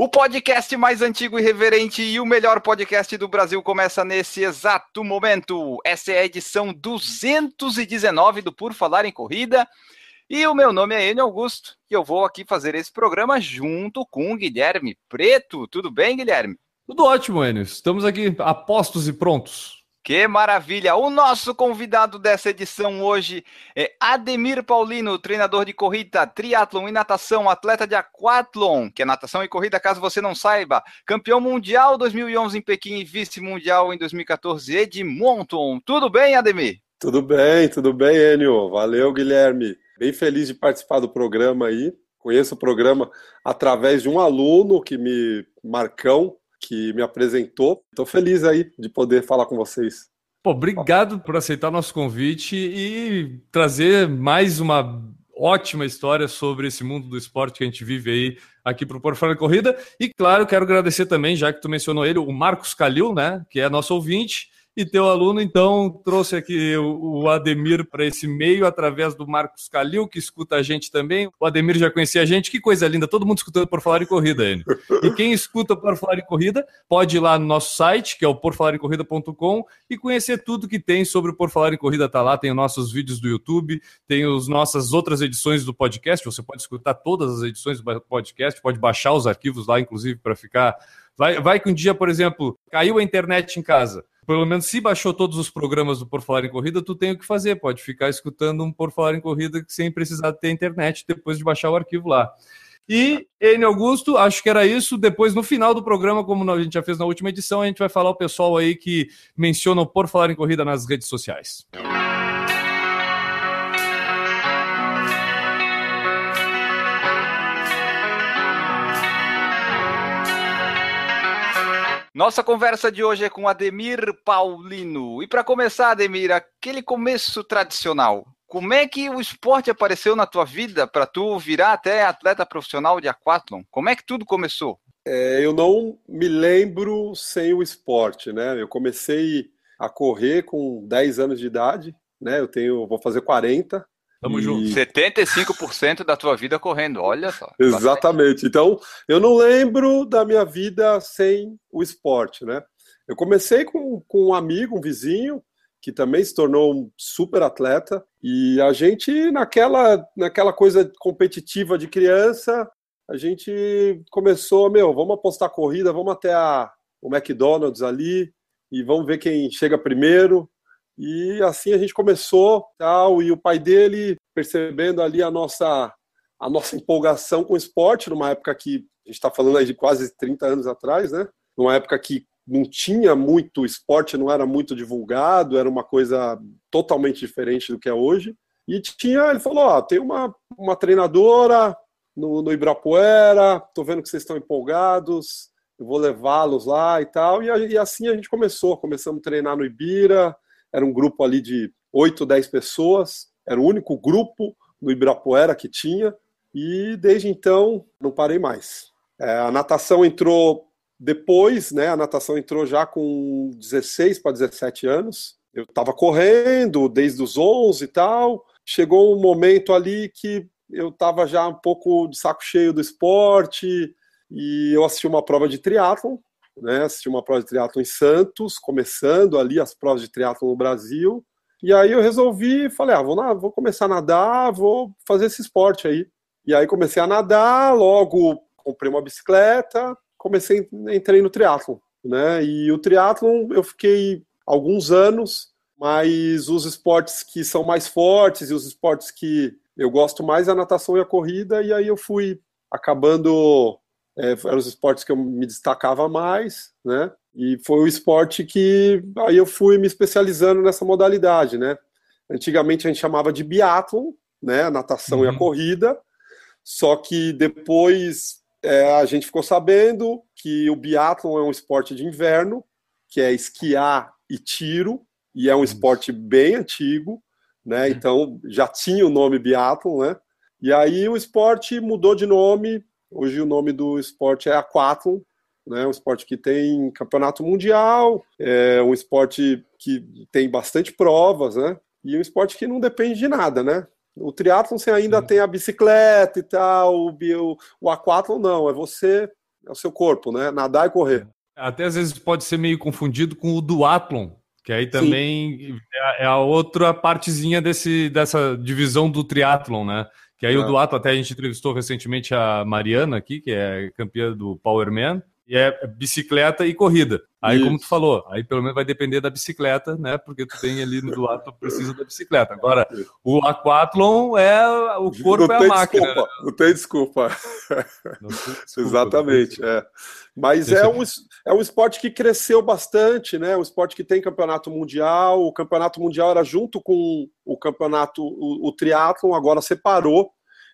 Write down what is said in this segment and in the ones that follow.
O podcast mais antigo e reverente e o melhor podcast do Brasil começa nesse exato momento. Essa é a edição 219 do Por Falar em Corrida. E o meu nome é Enio Augusto e eu vou aqui fazer esse programa junto com o Guilherme Preto. Tudo bem, Guilherme? Tudo ótimo, Enio. Estamos aqui apostos e prontos. Que maravilha! O nosso convidado dessa edição hoje é Ademir Paulino, treinador de corrida, triatlon e natação, atleta de aquatlon, que é natação e corrida, caso você não saiba, campeão mundial 2011 em Pequim e vice-mundial em 2014 Edmonton. Tudo bem, Ademir? Tudo bem, tudo bem, Enio. Valeu, Guilherme. Bem feliz de participar do programa aí. Conheço o programa através de um aluno que me Marcão, que me apresentou. Estou feliz aí de poder falar com vocês. Pô, obrigado por aceitar nosso convite e trazer mais uma ótima história sobre esse mundo do esporte que a gente vive aí aqui para o Por Fora da Corrida. E claro, quero agradecer também, já que tu mencionou ele, o Marcos Calil, né, que é nosso ouvinte e teu aluno, então, trouxe aqui o, Ademir para esse meio através do Marcos Calil, que escuta a gente também. O Ademir já conhecia a gente, que coisa linda, todo mundo escutando por falar em corrida, ele. E quem escuta por falar em corrida, pode ir lá no nosso site, que é o porfalagemcorrida.com, e conhecer tudo que tem sobre o Por Falar em Corrida, tá lá, tem os nossos vídeos do YouTube, tem as nossas outras edições do podcast, você pode escutar todas as edições do podcast, pode baixar os arquivos lá, inclusive, para ficar. Vai, vai que um dia, por exemplo, caiu a internet em casa pelo menos se baixou todos os programas do Por Falar em Corrida, tu tem o que fazer, pode ficar escutando um Por Falar em Corrida sem precisar ter internet depois de baixar o arquivo lá. E, N. Augusto, acho que era isso. Depois, no final do programa, como a gente já fez na última edição, a gente vai falar o pessoal aí que menciona o Por Falar em Corrida nas redes sociais. Nossa conversa de hoje é com Ademir Paulino. E para começar, Ademir, aquele começo tradicional. Como é que o esporte apareceu na tua vida para tu virar até atleta profissional de aquatlon? Como é que tudo começou? É, eu não me lembro sem o esporte, né? Eu comecei a correr com 10 anos de idade, né? Eu tenho, vou fazer 40, Tamo e... junto. 75% da tua vida correndo, olha só. Exatamente. Então, eu não lembro da minha vida sem o esporte, né? Eu comecei com, com um amigo, um vizinho, que também se tornou um super atleta, e a gente, naquela, naquela coisa competitiva de criança, a gente começou, meu, vamos apostar corrida, vamos até a, o McDonald's ali, e vamos ver quem chega primeiro. E assim a gente começou, tal, e o pai dele percebendo ali a nossa a nossa empolgação com o esporte, numa época que a gente está falando aí de quase 30 anos atrás, né? Numa época que não tinha muito esporte, não era muito divulgado, era uma coisa totalmente diferente do que é hoje. E tinha, ele falou, ó, tem uma, uma treinadora no, no Ibirapuera, tô vendo que vocês estão empolgados, eu vou levá-los lá e tal. E, e assim a gente começou, começamos a treinar no Ibira, era um grupo ali de 8, 10 pessoas, era o único grupo no Ibirapuera que tinha, e desde então não parei mais. É, a natação entrou depois, né? A natação entrou já com 16 para 17 anos. Eu estava correndo desde os 11 e tal. Chegou um momento ali que eu estava já um pouco de saco cheio do esporte e eu assisti uma prova de triatlon né? Assisti uma prova de triatlo em Santos, começando ali as provas de triatlo no Brasil. E aí eu resolvi, falei, ah, vou, na, vou começar a nadar, vou fazer esse esporte aí. E aí comecei a nadar, logo comprei uma bicicleta, comecei, entrei no triatlo, né? E o triatlo eu fiquei alguns anos, mas os esportes que são mais fortes e os esportes que eu gosto mais é a natação e a corrida, e aí eu fui acabando é, eram os esportes que eu me destacava mais, né? E foi o esporte que aí eu fui me especializando nessa modalidade, né? Antigamente a gente chamava de biathlon, né? A natação uhum. e a uhum. corrida. Só que depois é, a gente ficou sabendo que o biathlon é um esporte de inverno, que é esquiar e tiro, e é um esporte bem antigo, né? Então já tinha o nome biathlon, né? E aí o esporte mudou de nome. Hoje o nome do esporte é aquathlon, né? Um esporte que tem campeonato mundial, é um esporte que tem bastante provas, né? E um esporte que não depende de nada, né? O triatlon você ainda Sim. tem a bicicleta e tal, o, o, o aquatlon não, é você, é o seu corpo, né? Nadar e correr. Até às vezes pode ser meio confundido com o duatlon, que aí também é, é a outra partezinha desse, dessa divisão do triatlon, né? Que aí é. o duatlon, até a gente entrevistou recentemente a Mariana aqui, que é campeã do Powerman, e é bicicleta e corrida. Aí, Isso. como tu falou, aí pelo menos vai depender da bicicleta, né? Porque tu tem ali do lado, tu precisa da bicicleta. Agora, o aquathlon é o corpo não é a máquina. Desculpa, não tem desculpa. Não tem desculpa Exatamente, é. Mas é um, é um esporte que cresceu bastante, né? Um esporte que tem campeonato mundial. O campeonato mundial era junto com o campeonato, o, o triatlon, agora separou.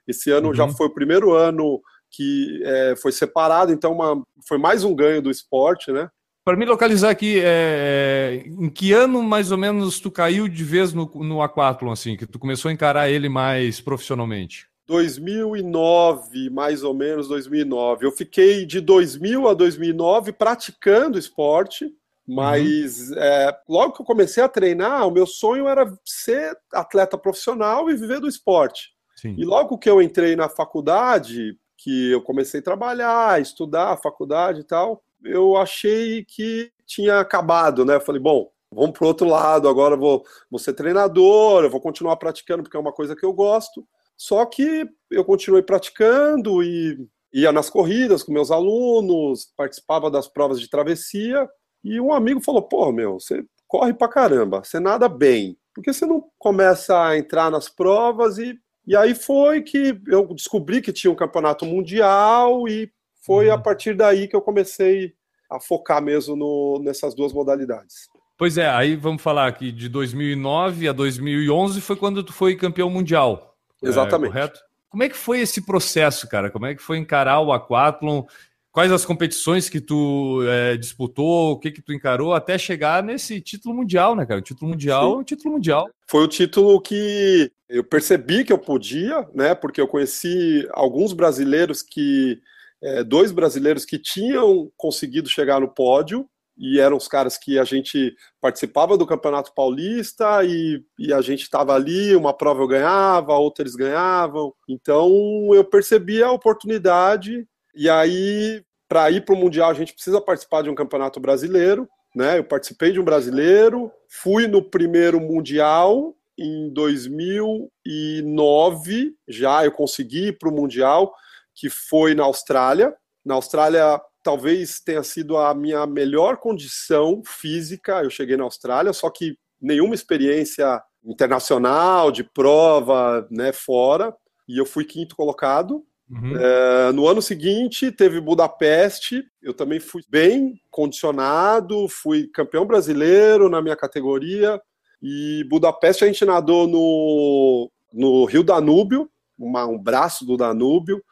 Esse ano uhum. já foi o primeiro ano que é, foi separado, então uma, foi mais um ganho do esporte, né? Para me localizar aqui, é, em que ano mais ou menos tu caiu de vez no, no aquatlon, assim, que tu começou a encarar ele mais profissionalmente? 2009, mais ou menos 2009. Eu fiquei de 2000 a 2009 praticando esporte, mas uhum. é, logo que eu comecei a treinar, o meu sonho era ser atleta profissional e viver do esporte. Sim. E logo que eu entrei na faculdade, que eu comecei a trabalhar, estudar, faculdade e tal, eu achei que tinha acabado, né? Eu falei, bom, vamos para o outro lado, agora vou, vou ser treinador, eu vou continuar praticando porque é uma coisa que eu gosto. Só que eu continuei praticando e ia nas corridas com meus alunos, participava das provas de travessia, e um amigo falou: pô, meu, você corre pra caramba, você nada bem. Por que você não começa a entrar nas provas e e aí foi que eu descobri que tinha um campeonato mundial e foi uhum. a partir daí que eu comecei a focar mesmo no, nessas duas modalidades. Pois é, aí vamos falar aqui de 2009 a 2011 foi quando tu foi campeão mundial. É, Exatamente. É, correto? Como é que foi esse processo, cara? Como é que foi encarar o aquatlon? Quais as competições que tu é, disputou, o que que tu encarou até chegar nesse título mundial, né, cara? O título mundial o título mundial. Foi o título que eu percebi que eu podia, né? Porque eu conheci alguns brasileiros que, é, dois brasileiros que tinham conseguido chegar no pódio e eram os caras que a gente participava do Campeonato Paulista e, e a gente estava ali, uma prova eu ganhava, outra eles ganhavam. Então eu percebi a oportunidade e aí, para ir para o Mundial, a gente precisa participar de um campeonato brasileiro. Né? Eu participei de um brasileiro, fui no primeiro Mundial em 2009, já eu consegui ir para o Mundial, que foi na Austrália. Na Austrália, talvez tenha sido a minha melhor condição física. Eu cheguei na Austrália, só que nenhuma experiência internacional de prova, né, fora. E eu fui quinto colocado. Uhum. É, no ano seguinte teve Budapeste, eu também fui bem condicionado, fui campeão brasileiro na minha categoria. E Budapeste a gente nadou no, no Rio Danúbio, uma, um braço do Danúbio,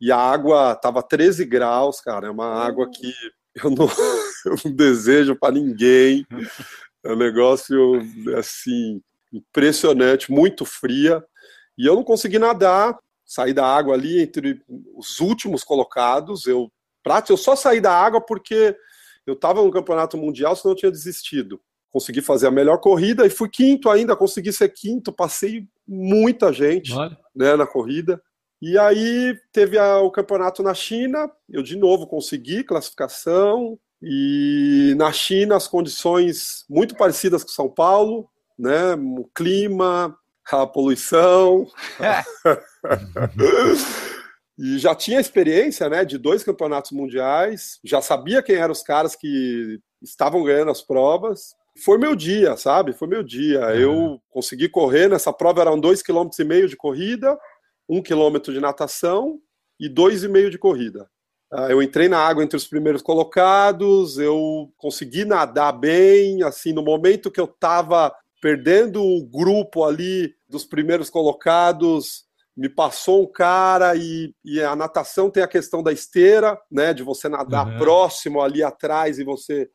e a água tava 13 graus, cara. É uma água que eu não, eu não desejo para ninguém. É um negócio assim impressionante, muito fria. E eu não consegui nadar saí da água ali entre os últimos colocados. Eu, eu só saí da água porque eu estava no campeonato mundial, senão eu tinha desistido. Consegui fazer a melhor corrida e fui quinto ainda, consegui ser quinto, passei muita gente né, na corrida. E aí teve a, o campeonato na China, eu de novo consegui classificação, e na China as condições muito parecidas com São Paulo, né? O clima, a poluição. É. e já tinha experiência, né, de dois campeonatos mundiais, já sabia quem eram os caras que estavam ganhando as provas. Foi meu dia, sabe? Foi meu dia. É. Eu consegui correr nessa prova eram dois km e meio de corrida, um quilômetro de natação e dois e meio de corrida. Ah, eu entrei na água entre os primeiros colocados, eu consegui nadar bem, assim, no momento que eu estava perdendo o grupo ali dos primeiros colocados, me passou um cara e, e, a natação tem a questão da esteira, né, de você nadar uhum. próximo ali atrás e você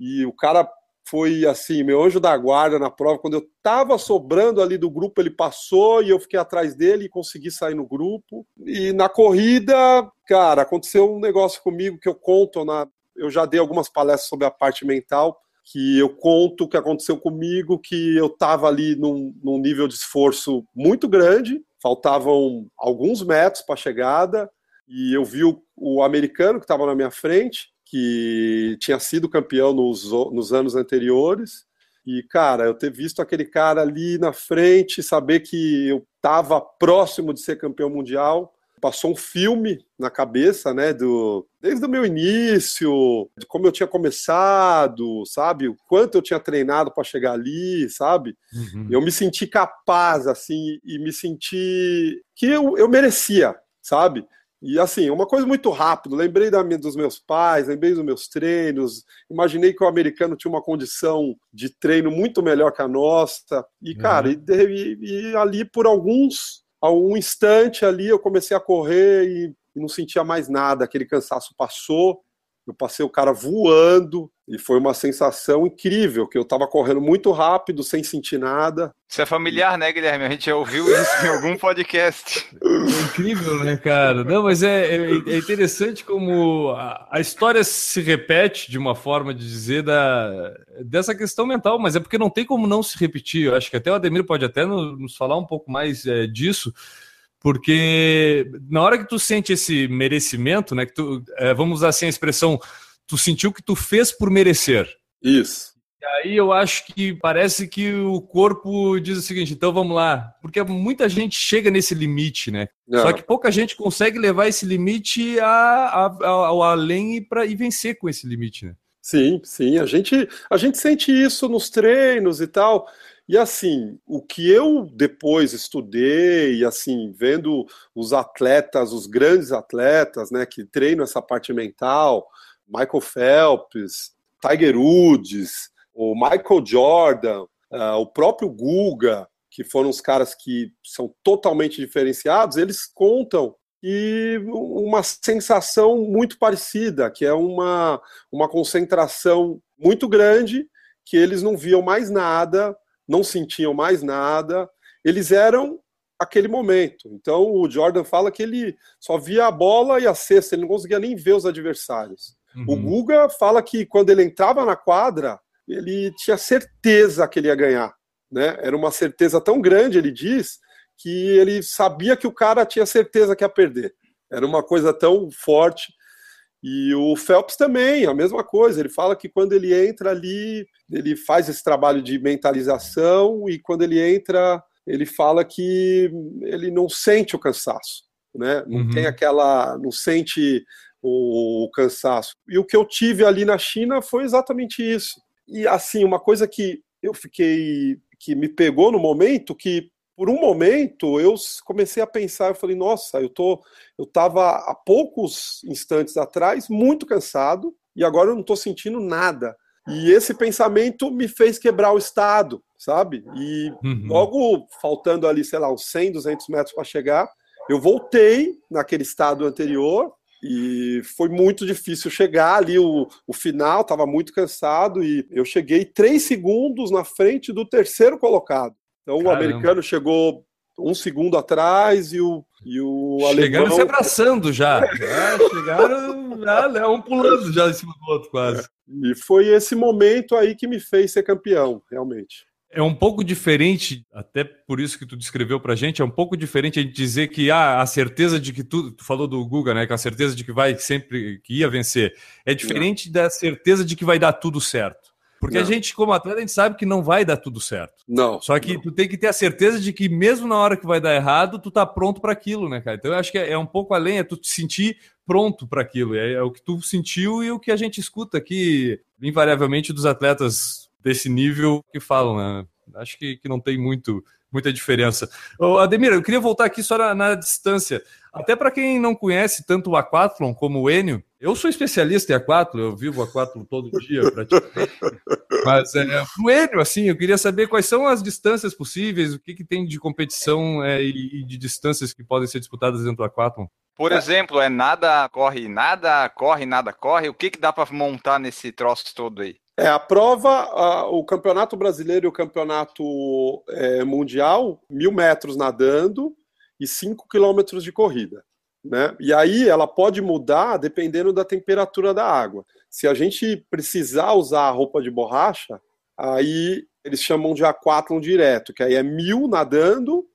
e o cara foi assim, meu anjo da guarda na prova. Quando eu estava sobrando ali do grupo, ele passou e eu fiquei atrás dele e consegui sair no grupo. E na corrida, cara, aconteceu um negócio comigo que eu conto na. Eu já dei algumas palestras sobre a parte mental, que eu conto o que aconteceu comigo, que eu estava ali num, num nível de esforço muito grande, faltavam alguns metros para a chegada, e eu vi o, o americano que estava na minha frente, que tinha sido campeão nos, nos anos anteriores. E, cara, eu ter visto aquele cara ali na frente, saber que eu estava próximo de ser campeão mundial, passou um filme na cabeça, né, do desde o meu início, de como eu tinha começado, sabe, o quanto eu tinha treinado para chegar ali, sabe? Uhum. Eu me senti capaz assim e me senti que eu, eu merecia, sabe? E assim, uma coisa muito rápida, lembrei da, dos meus pais, lembrei dos meus treinos, imaginei que o americano tinha uma condição de treino muito melhor que a nossa. E, cara, uhum. e, e, ali por alguns, algum instante ali eu comecei a correr e, e não sentia mais nada, aquele cansaço passou eu passei o cara voando e foi uma sensação incrível, que eu estava correndo muito rápido, sem sentir nada. Isso é familiar, né, Guilherme? A gente já ouviu isso em algum podcast. É incrível, né, cara? Não, mas é, é, é interessante como a, a, história se repete de uma forma de dizer da, dessa questão mental, mas é porque não tem como não se repetir. Eu acho que até o Ademir pode até nos, nos falar um pouco mais é, disso porque na hora que tu sente esse merecimento, né, que tu, é, vamos usar assim a expressão, tu sentiu que tu fez por merecer. Isso. E aí eu acho que parece que o corpo diz o seguinte, então vamos lá, porque muita gente chega nesse limite, né? Não. Só que pouca gente consegue levar esse limite a, a, a, ao além e, pra, e vencer com esse limite, né? Sim, sim, a gente, a gente sente isso nos treinos e tal. E assim, o que eu depois estudei, assim, vendo os atletas, os grandes atletas, né, que treinam essa parte mental, Michael Phelps, Tiger Woods, o Michael Jordan, uh, o próprio Guga, que foram os caras que são totalmente diferenciados, eles contam. E uma sensação muito parecida, que é uma, uma concentração muito grande, que eles não viam mais nada, não sentiam mais nada, eles eram aquele momento. Então o Jordan fala que ele só via a bola e a cesta, ele não conseguia nem ver os adversários. Uhum. O Guga fala que quando ele entrava na quadra, ele tinha certeza que ele ia ganhar. Né? Era uma certeza tão grande, ele diz, que ele sabia que o cara tinha certeza que ia perder. Era uma coisa tão forte. E o Phelps também, a mesma coisa. Ele fala que quando ele entra ali, ele faz esse trabalho de mentalização e quando ele entra, ele fala que ele não sente o cansaço, né? Não uhum. tem aquela, não sente o, o cansaço. E o que eu tive ali na China foi exatamente isso. E assim, uma coisa que eu fiquei que me pegou no momento que por um momento eu comecei a pensar, eu falei, nossa, eu tô, eu estava há poucos instantes atrás muito cansado e agora eu não estou sentindo nada. E esse pensamento me fez quebrar o estado, sabe? E uhum. logo faltando ali, sei lá, uns 100, 200 metros para chegar, eu voltei naquele estado anterior e foi muito difícil chegar ali o, o final, estava muito cansado e eu cheguei três segundos na frente do terceiro colocado. Então Caramba. o americano chegou um segundo atrás e o, e o chegaram alemão... se abraçando já. já chegaram já, né, um pulando já em cima do outro quase. E foi esse momento aí que me fez ser campeão, realmente. É um pouco diferente, até por isso que tu descreveu pra gente, é um pouco diferente a gente dizer que ah, a certeza de que tu, tu falou do Guga, né, que a certeza de que vai sempre, que ia vencer. É diferente da certeza de que vai dar tudo certo. Porque não. a gente, como atleta, a gente sabe que não vai dar tudo certo. Não. Só que não. tu tem que ter a certeza de que mesmo na hora que vai dar errado, tu tá pronto para aquilo, né, cara? Então eu acho que é, é, um pouco além, é tu te sentir pronto para aquilo. É, é o que tu sentiu e o que a gente escuta aqui, invariavelmente, dos atletas desse nível que falam, né? Acho que, que não tem muito muita diferença. Ô, Ademir, eu queria voltar aqui só na, na distância. Até para quem não conhece tanto o Aquathlon como o Enio, eu sou especialista em Aquathlon, eu vivo Aquathlon todo dia praticamente. Mas é, o Enio, assim, eu queria saber quais são as distâncias possíveis, o que, que tem de competição é, e, de distâncias que podem ser disputadas dentro do Aquathlon. Por exemplo, é nada corre nada, corre nada corre. O que, que dá para montar nesse troço todo aí? É, a prova, a, o campeonato brasileiro e o campeonato é, mundial, mil metros nadando e cinco quilômetros de corrida. Né? E aí ela pode mudar dependendo da temperatura da água. Se a gente precisar usar a roupa de borracha, aí eles chamam de aquatlon direto, que aí é mil nadando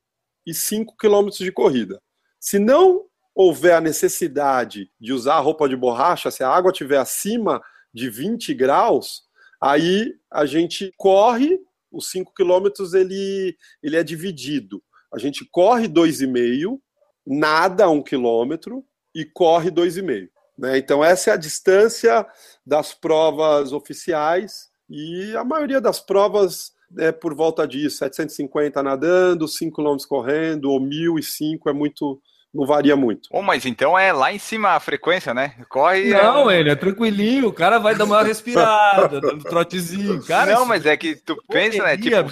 e cinco quilômetros de corrida. Se não houver a necessidade de usar a roupa de borracha, se a água estiver acima de 20 graus, aí a gente corre, os 5 quilômetros ele, ele é dividido. A gente corre 2,5, nada 1 um quilômetro e corre 2,5. Né? Então essa é a distância das provas oficiais e a maioria das provas é por volta disso, 750 nadando, 5 km correndo, ou 1.005 é muito, não varia muito. Oh, mas então é lá em cima a frequência, né? Corre. Não, é... ele é tranquilinho, o cara vai dar uma respirada, dando trotezinho. Cara, não, mas é que tu pensa, né? Tipo,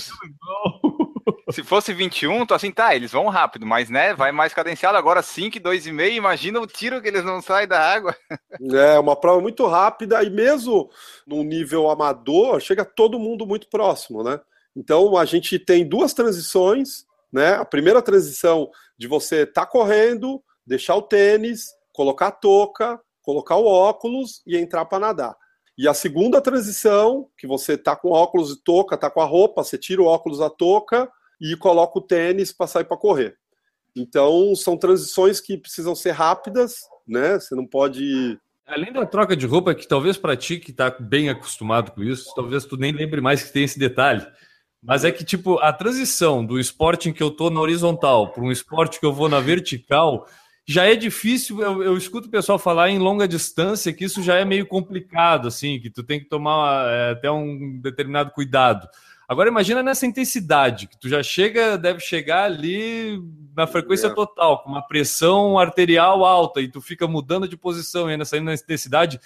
se fosse 21, tô assim, tá, eles vão rápido, mas né, vai mais cadenciado. Agora 5, 2,5, imagina o tiro que eles não saem da água. É, uma prova muito rápida e mesmo num nível amador, chega todo mundo muito próximo, né? Então a gente tem duas transições, né? A primeira transição de você tá correndo, deixar o tênis, colocar a touca, colocar o óculos e entrar para nadar. E a segunda transição, que você tá com óculos e touca, tá com a roupa, você tira o óculos, a touca e coloca o tênis para sair para correr. Então, são transições que precisam ser rápidas, né? Você não pode Além da troca de roupa, que talvez para ti que está bem acostumado com isso, talvez tu nem lembre mais que tem esse detalhe. Mas é que, tipo, a transição do esporte em que eu tô na horizontal para um esporte que eu vou na vertical já é difícil. Eu, eu, escuto o pessoal falar em longa distância que isso já é meio complicado, assim, que tu tem que tomar é, até um determinado cuidado. Agora imagina nessa intensidade, que tu já chega, deve chegar ali na frequência total, com uma pressão arterial alta, e tu fica mudando de posição e ainda saindo nessa intensidade.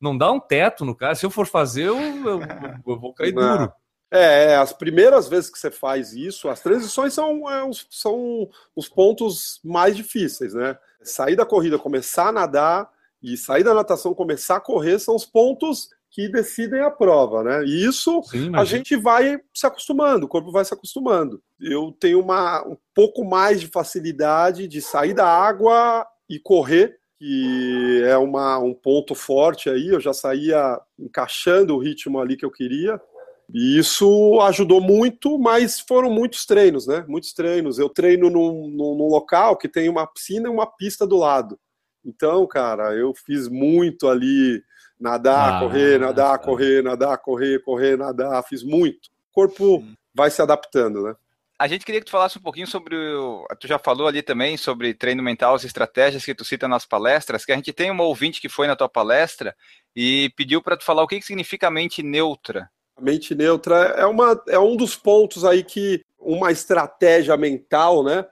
Não dá um teto no cara. Se eu for fazer, eu, eu, eu vou cair Não. duro. É, é, as primeiras vezes que você faz isso, as transições são, é, são os pontos mais difíceis, né? Sair da corrida, começar a nadar e sair da natação, começar a correr são os pontos que decidem a prova, né? E isso Sim, a gente vai se acostumando, o corpo vai se acostumando. Eu tenho uma, um pouco mais de facilidade de sair da água e correr, que é uma, um ponto forte aí. Eu já saía encaixando o ritmo ali que eu queria. E isso ajudou muito, mas foram muitos treinos, né? Muitos treinos. Eu treino num, num, num, local que tem uma piscina e uma pista do lado. Então, cara, eu fiz muito ali, nadar, ah, correr, nadar, tá. correr, nadar, correr, correr, nadar, fiz muito. O corpo Sim. vai se adaptando, né? A gente queria que tu falasse um pouquinho sobre. O... Tu já falou ali também sobre treino mental, as estratégias que tu cita nas palestras, que a gente tem uma ouvinte que foi na tua palestra e pediu para tu falar o que, que significa a mente neutra. A mente neutra é, uma, é um dos pontos aí que uma estratégia mental, né?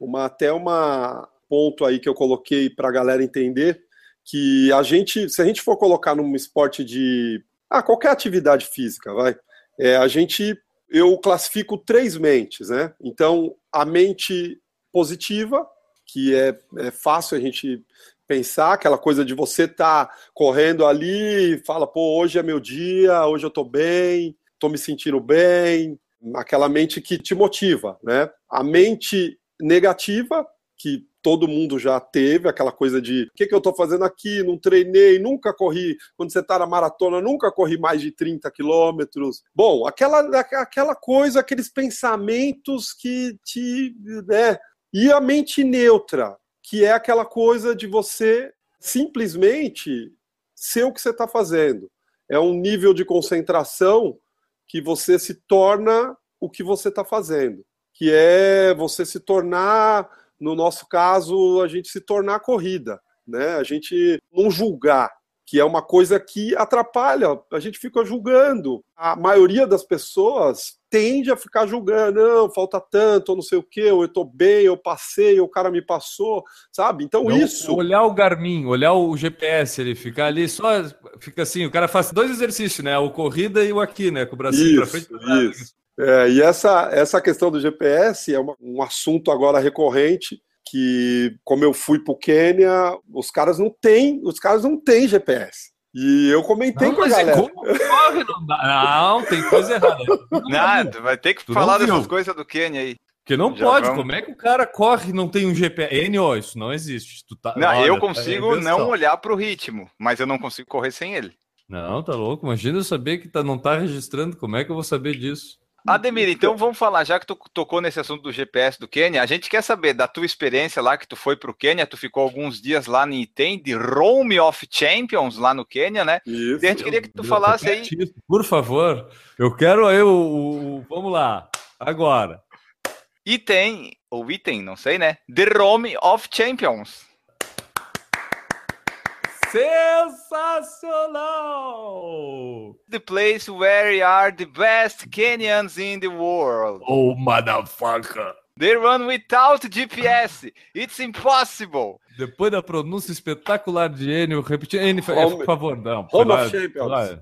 Uma, até uma ponto aí que eu coloquei para a galera entender que a gente, se a gente for colocar num esporte de ah, qualquer atividade física, vai, é, a gente eu classifico três mentes, né? Então a mente positiva, que é, é fácil a gente pensar, aquela coisa de você estar tá correndo ali e fala, pô, hoje é meu dia, hoje eu tô bem, tô me sentindo bem, aquela mente que te motiva, né? A mente negativa, que todo mundo já teve, aquela coisa de o que, que eu tô fazendo aqui, não treinei, nunca corri, quando você tá na maratona, nunca corri mais de 30 quilômetros. Bom, aquela, aquela coisa, aqueles pensamentos que te. Né? E a mente neutra, que é aquela coisa de você simplesmente ser o que você está fazendo. É um nível de concentração que você se torna o que você está fazendo, que é você se tornar, no nosso caso, a gente se tornar corrida, né? A gente não julgar, que é uma coisa que atrapalha, a gente fica julgando. A maioria das pessoas tende a ficar julgando, não, falta tanto, ou não sei o que, ou eu tô bem, eu passei, ou o cara me passou, sabe? Então não, isso. Olhar o Garmin, olhar o GPS, ele ficar ali só, fica assim, o cara faz dois exercícios, né? O corrida e o aqui, né? Com o bracinho para frente. Isso. É, e essa, essa questão do GPS é uma, um assunto agora recorrente que como eu fui para o Quênia, os caras não têm, os caras não têm GPS. E eu comentei Não, com a mas é galera. como corre, não dá. Não, tem coisa errada. Nada, vai ter que Tu falar dessas coisas do Kenny aí. Porque não Já pode. vamos. Como é que o cara corre e não tem um GPS? Enio, isso não existe. Tu tá... Não, Olha, eu tá consigo invenção. não olhar pro ritmo, mas eu não consigo correr sem ele. Não, tá louco. Imagina eu saber que tá, não tá registrando. Como é que eu vou saber disso? Ademir, então vamos falar, já que tu tocou nesse assunto do GPS do Quênia, a gente quer saber da tua experiência lá, que tu foi pro Quênia, tu ficou alguns dias lá no Item, de Rome of Champions, lá no Quênia, né? Isso. E a gente queria que tu Deus, falasse aí, Por favor. Eu quero aí o, o- o- Vamos lá. Agora. Item, ou Item, não sei, né? The Rome of Champions. Sensacional! The place where are the best Kenyans in the world. Oh, motherfucker! They run without GPS. It's impossible. Depois da pronúncia espetacular de Enio, repetir. Enio, por favor, não. Home of Champions.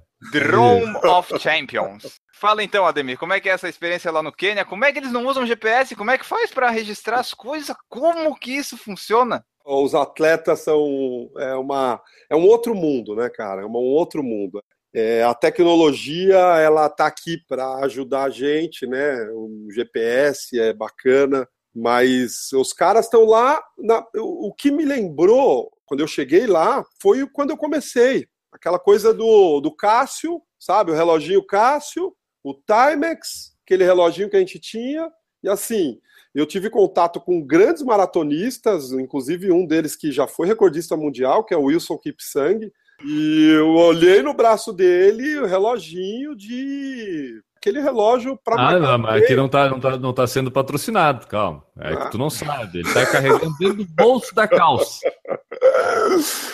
Rome of Champions. Fala então, Ademir, como é que é essa experiência lá no Quênia? Como é que eles não usam GPS? Como é que faz para registrar as coisas? Como que isso funciona? Os atletas são é uma é um outro mundo, né, cara? É um outro mundo. É, a tecnologia ela tá aqui para ajudar a gente, né? O GPS é bacana, mas os caras estão lá. na- o que me lembrou quando eu cheguei lá foi quando eu comecei. Aquela coisa do, do Cássio, sabe? O reloginho Cássio, o Timex, aquele reloginho que a gente tinha. E assim, eu tive contato com grandes maratonistas, inclusive um deles que já foi recordista mundial, que é o Wilson Kipsang. E eu olhei no braço dele o reloginho de. aquele relógio para Ah, não, mas aqui não tá, não, tá, não tá sendo patrocinado, calma. É Ah. que tu não sabe. Ele tá carregando dentro do bolso da calça.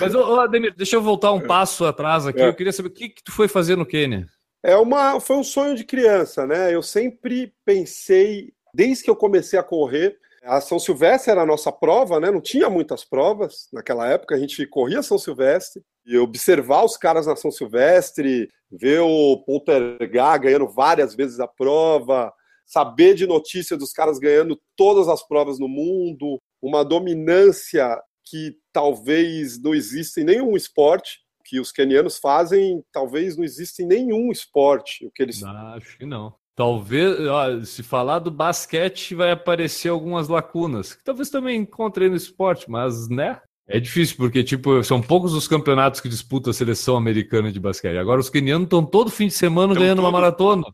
Mas, ô, Ademir, deixa eu voltar um passo atrás aqui. É. Eu queria saber o que, que tu foi fazer no Quênia. É uma, foi um sonho de criança, né? Eu sempre pensei, desde que eu comecei a correr, a São Silvestre era a nossa prova, né? Não tinha muitas provas naquela época, a gente corria São Silvestre e observar os caras na São Silvestre, ver o Poltergar ganhando várias vezes a prova, saber de notícia dos caras ganhando todas as provas no mundo, uma dominância que talvez não exista em nenhum esporte que os quenianos fazem, talvez não exista em nenhum esporte o que eles Acho que não. Talvez, ó, se falar do basquete, vai aparecer algumas lacunas, que talvez também encontrei no esporte, mas, né? É difícil, porque, tipo, são poucos os campeonatos que disputam a seleção americana de basquete. Agora, os quenianos estão todo fim de semana Tão ganhando uma tudo. maratona.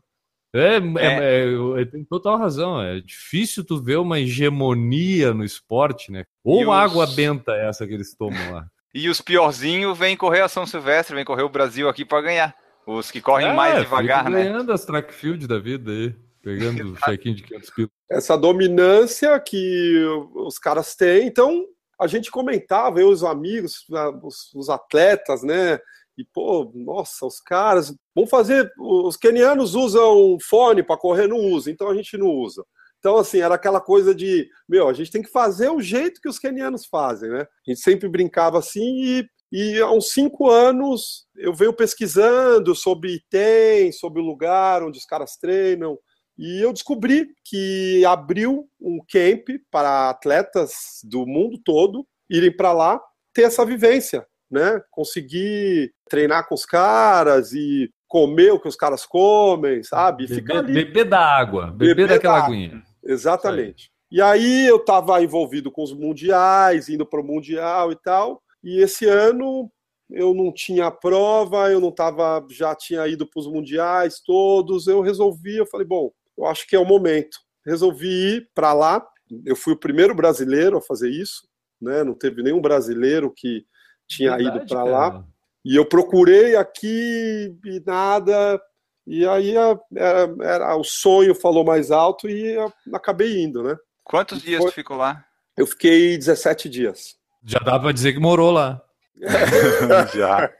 É, é, é, é, tem total razão. É difícil tu ver uma hegemonia no esporte, né? Ou os- água benta é essa que eles tomam lá. E os piorzinhos vêm correr a São Silvestre, vêm correr o Brasil aqui para ganhar. Os que correm É, mais devagar, né? ganhando as track field da vida aí, pegando o check-in de 500 pila. essa dominância que os caras têm. Então, a gente comentava, eu e os amigos, os, os atletas, né? E, pô, nossa, os caras. Vamos fazer. Os quenianos usam fone para correr, não usa, então a gente não usa. Então, assim, era aquela coisa de, meu, a gente tem que fazer o jeito que os quenianos fazem, né? A gente sempre brincava assim e, e há uns cinco anos eu venho pesquisando sobre Item, sobre o lugar onde os caras treinam, e eu descobri que abriu um camp para atletas do mundo todo irem para lá ter essa vivência, né? Conseguir treinar com os caras e comer o que os caras comem, sabe? Ficar Beber, beber da água, beber, Beber daquela da aguinha. Exatamente. E aí eu estava envolvido com os mundiais, indo para o mundial e tal. E esse ano eu não tinha prova, eu não tava, já tinha ido para os mundiais todos. Eu resolvi, eu falei, bom, eu acho que é o momento. Resolvi ir para lá. Eu fui o primeiro brasileiro a fazer isso, né? Não teve nenhum brasileiro que tinha ido Verdade, para cara. lá. E eu procurei aqui e nada. E aí a- era, era- o sonho falou mais alto e eu acabei indo, né? Quantos dias Foi- tu ficou lá? Eu fiquei 17 dias. Já dá pra dizer que morou lá. Já.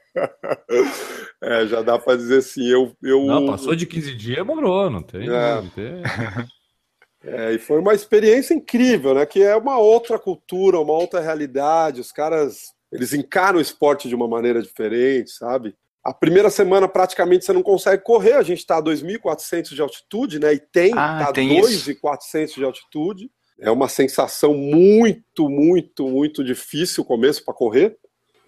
É, já dá para dizer assim, eu, eu Não, passou de 15 dias, morou, não tem. É. não tem. É, e foi uma experiência incrível, né? Que é uma outra cultura, uma outra realidade. Os caras, eles encaram o esporte de uma maneira diferente, sabe? A primeira semana praticamente você não consegue correr. A gente está a 2.400 de altitude, né? E tem, Ah, tá tem isso. 2.400 de altitude. É uma sensação muito, muito, muito difícil o começo para correr.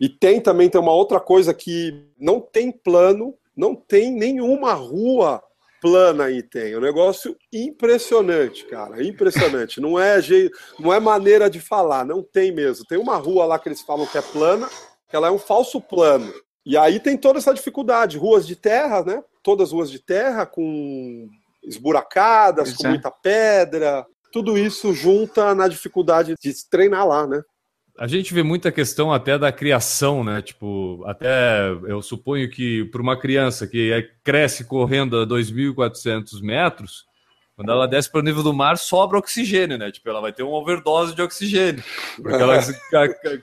E tem também tem uma outra coisa que não tem plano, não tem nenhuma rua plana aí tem. É um negócio impressionante, cara. Impressionante. Não é jeito, não é maneira de falar, não tem mesmo. Tem uma rua lá que eles falam que é plana, que ela é um falso plano. E aí tem toda essa dificuldade, ruas de terra, né? Todas ruas de terra com esburacadas, com é. muita pedra. Tudo isso junta na dificuldade de treinar lá, né? A gente vê muita questão até da criação, né? Tipo, até eu suponho que para uma criança que cresce correndo a 2.400 metros, quando ela desce para o nível do mar, sobra oxigênio, né? Tipo, ela vai ter uma overdose de oxigênio, porque ela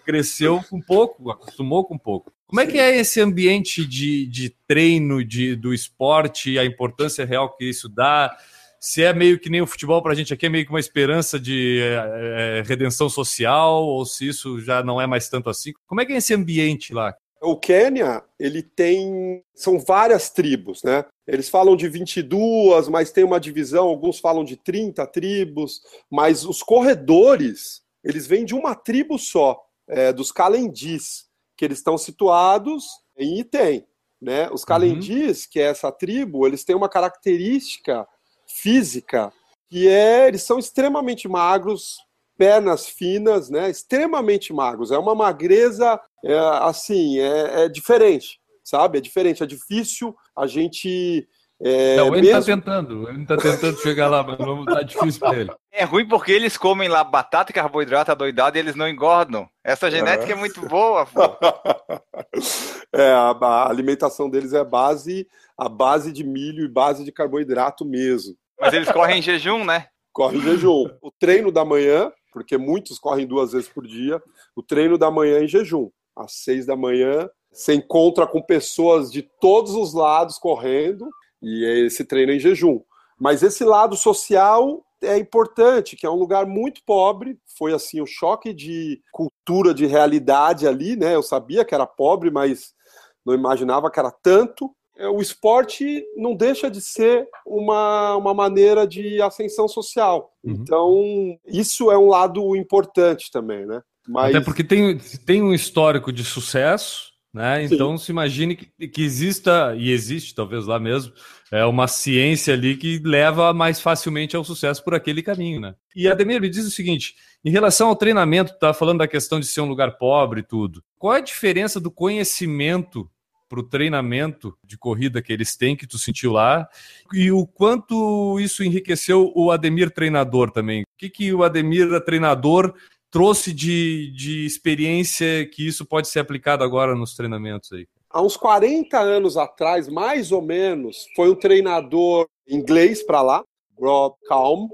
cresceu com pouco, acostumou com pouco. Como é que é esse ambiente de, de treino de, do esporte, a importância real que isso dá? Se é meio que nem o futebol para a gente aqui, é meio que uma esperança de é, é, redenção social, ou se isso já não é mais tanto assim. Como é que é esse ambiente lá? O Quênia, ele tem. São várias tribos, né? Eles falam de 22, mas tem uma divisão, alguns falam de 30 tribos, mas os corredores, eles vêm de uma tribo só, é, dos Calendis, que eles estão situados em Item. Né? Os Calendis, uhum. que é essa tribo, eles têm uma característica física, que é, eles são extremamente magros, pernas finas, né? Extremamente magros. É uma magreza, é, assim, é, é, diferente, sabe? É diferente. É difícil a gente. É, não, ele tá mesmo... tá tentando, ele tá tentando chegar lá, mas não tá difícil para ele. É ruim porque eles comem lá batata e carboidrato adoidado e eles não engordam. Essa genética é, é muito boa, pô. é, a, a, alimentação deles é base, a base de milho e base de carboidrato mesmo. Mas eles correm em jejum, né? Correm em jejum. O treino da manhã, porque muitos correm duas vezes por dia, o treino da manhã é em jejum. Às seis da manhã, você encontra com pessoas de todos os lados correndo, e é esse treino em jejum. Mas esse lado social é importante, que é um lugar muito pobre. Foi assim o um choque de cultura, de realidade ali, né? Eu sabia que era pobre, mas não imaginava que era tanto. É, o esporte não deixa de ser uma, uma maneira de ascensão social. Uhum. Então, isso é um lado importante também, né? Mas... Até porque tem, tem um histórico de sucesso, né? Então Sim. se imagine que, que exista, e existe talvez lá mesmo, é uma ciência ali que leva mais facilmente ao sucesso por aquele caminho, né? E Ademir me diz o seguinte: em relação ao treinamento, tá falando da questão de ser um lugar pobre e tudo. Qual é a diferença do conhecimento para o treinamento de corrida que eles têm, que tu sentiu lá, e o quanto isso enriqueceu o Ademir treinador também. O que, que o Ademir treinador trouxe de, de experiência que isso pode ser aplicado agora nos treinamentos aí? Há uns 40 anos atrás, mais ou menos, foi um treinador inglês para lá, Rob Calm,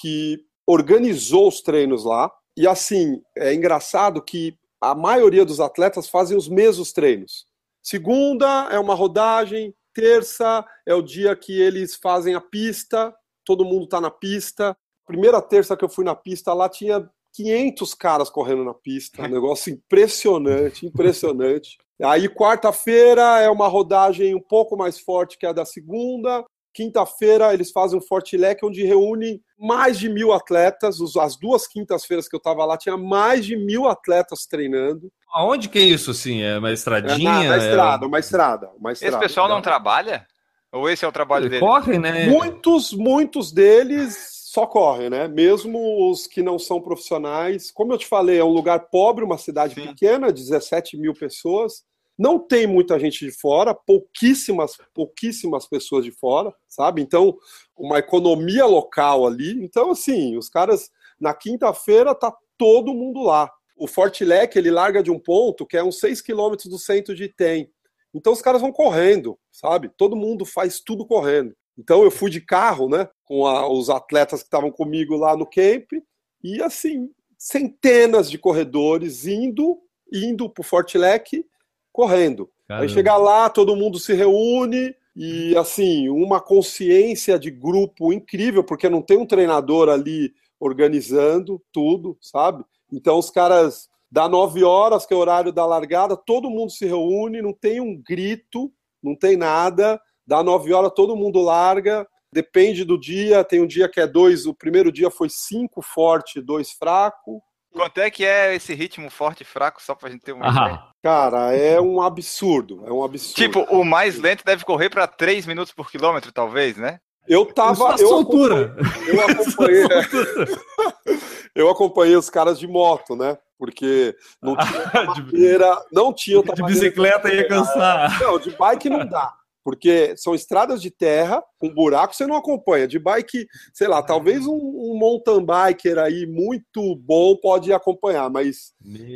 que organizou os treinos lá. E assim, é engraçado que a maioria dos atletas fazem os mesmos treinos. Segunda é uma rodagem, terça é o dia que eles fazem a pista, todo mundo está na pista. Primeira terça que eu fui na pista, lá tinha 500 caras correndo na pista, um negócio impressionante, impressionante. Aí quarta-feira é uma rodagem um pouco mais forte que a da segunda, Quinta-feira eles fazem um forte leque onde reúnem mais de mil atletas. As duas quintas-feiras que eu estava lá tinha mais de mil atletas treinando. Aonde que é isso, assim? É uma estradinha? É na, na estrada, uma estrada, uma estrada. Esse pessoal não trabalha? Ou esse é o trabalho deles? Correm, né? Muitos, muitos deles só correm, né? Mesmo os que não são profissionais. Como eu te falei, é um lugar pobre, uma cidade Sim. pequena, 17 mil pessoas. Não tem muita gente de fora, pouquíssimas, pouquíssimas pessoas de fora, sabe? Então, uma economia local ali. Então, assim, os caras na quinta-feira tá todo mundo lá. O Forte Leque, ele larga de um ponto que é uns 6 quilômetros do centro de Item. Então os caras vão correndo, sabe? Todo mundo faz tudo correndo. Então eu fui de carro, né, com a, os atletas que estavam comigo lá no camp e assim, centenas de corredores indo, indo pro Forte Leque correndo. Caramba. Aí chegar lá, todo mundo se reúne e assim, uma consciência de grupo incrível, porque não tem um treinador ali organizando tudo, sabe? Então os caras dá nove horas, que é o horário da largada, todo mundo se reúne, não tem um grito, não tem nada. Dá nove horas, todo mundo larga. Depende do dia. Tem um dia que é dois. O primeiro dia foi cinco forte, dois fraco. Quanto é que é esse ritmo forte e fraco, só pra gente ter uma ideia? Ah, Cara, é um absurdo. É um absurdo. Tipo, o mais lento deve correr pra 3 minutos por quilômetro, talvez, né? eu tava. Eu soltura. acompanhei, eu acompanhei, eu acompanhei os caras de moto, né? Porque não tinha não tinha de bicicleta ia cansar. Não, de bike não dá. Porque são estradas de terra, com buraco, você não acompanha. De bike, sei lá, talvez um, um mountain biker aí muito bom pode acompanhar, mas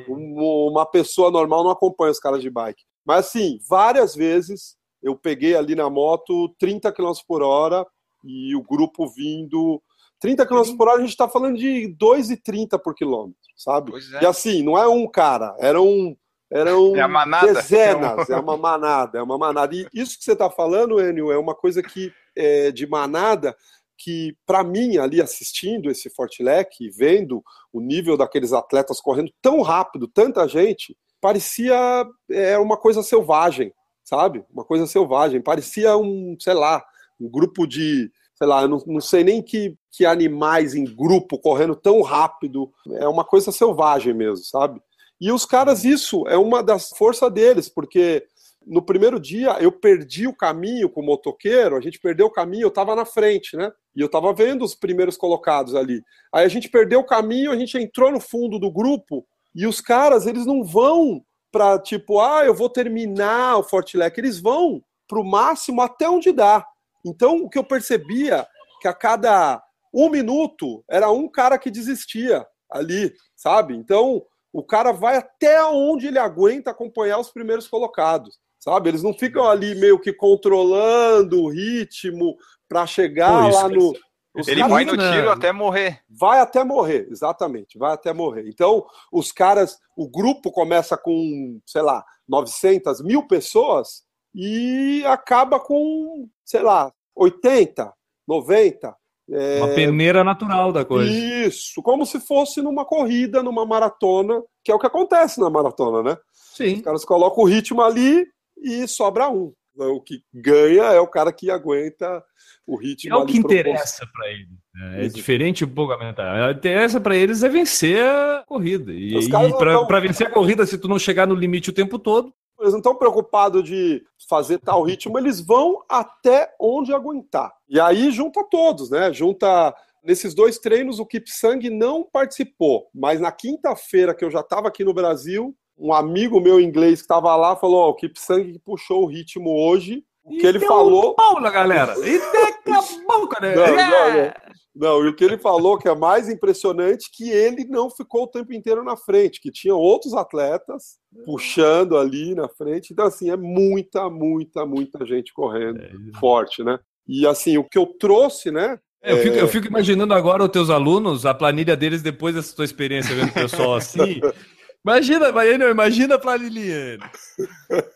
um- uma pessoa normal não acompanha os caras de bike. Mas assim, várias vezes eu peguei ali na moto 30 km por hora e o grupo vindo. 30 km por hora, a gente tá falando de 2,30 por quilômetro, sabe? É. E assim, não é um cara, eram, eram É dezenas, é uma manada, é uma manada. E isso que você está falando, Enio, é uma coisa que é, de manada que, para mim, ali assistindo esse Fortilec, vendo o nível daqueles atletas correndo tão rápido, tanta gente, parecia é, uma coisa selvagem, sabe? Uma coisa selvagem. Parecia um, sei lá, um grupo de sei lá, eu não, não sei nem que, que animais em grupo correndo tão rápido. É uma coisa selvagem mesmo, sabe? E os caras, isso é uma das forças deles, porque no primeiro dia eu perdi o caminho com o motoqueiro, a gente perdeu o caminho, eu estava na frente, né? E eu estava vendo os primeiros colocados ali. Aí a gente perdeu o caminho, a gente entrou no fundo do grupo e os caras, eles não vão para tipo, ah, eu vou terminar o Fortilec, eles vão pro máximo até onde dá. Então, o que eu percebia que a cada um minuto era um cara que desistia ali, sabe? Então, o cara vai até onde ele aguenta acompanhar os primeiros colocados, sabe? Eles não ficam ali meio que controlando o ritmo para chegar isso lá no. Os Ele caras- vai no tiro até morrer. Vai até morrer, exatamente, vai até morrer. Então, os caras, o grupo começa com, sei lá, 900 mil pessoas e acaba com, sei lá, 80, 90. É, Uma peneira natural da coisa. Isso, como se fosse numa corrida, numa maratona, que é o que acontece na maratona, né? Os Sim. caras colocam o ritmo ali e sobra um. O que ganha é o cara que aguenta o ritmo É o ali que proposto. interessa para eles. né? É diferente um pouco a mentalidade. O que interessa para eles é vencer a corrida. E, Os caras não tão- para vencer a corrida, se tu não chegar no limite o tempo todo, Eles não estão preocupados de fazer tal ritmo, eles vão até onde aguentar. E aí junta todos, né? Junta. Nesses dois treinos, o Kipsang não participou, mas na quinta-feira, que eu já estava aqui no Brasil, um amigo meu inglês que estava lá falou: Ó, o Kipsang puxou o ritmo hoje. O que ele deu falou. um pau na galera. E acabou, cara. Não, É. não, Não, e o que ele falou que é mais impressionante que ele não ficou o tempo inteiro na frente, que tinha outros atletas puxando ali na frente. Então, assim, é muita, muita, muita gente correndo forte, né? E assim, o que eu trouxe, né? É, Eu fico, eu fico imaginando agora os teus alunos, a planilha deles depois dessa tua experiência vendo o pessoal assim. Imagina, imagina, imagina a planilha.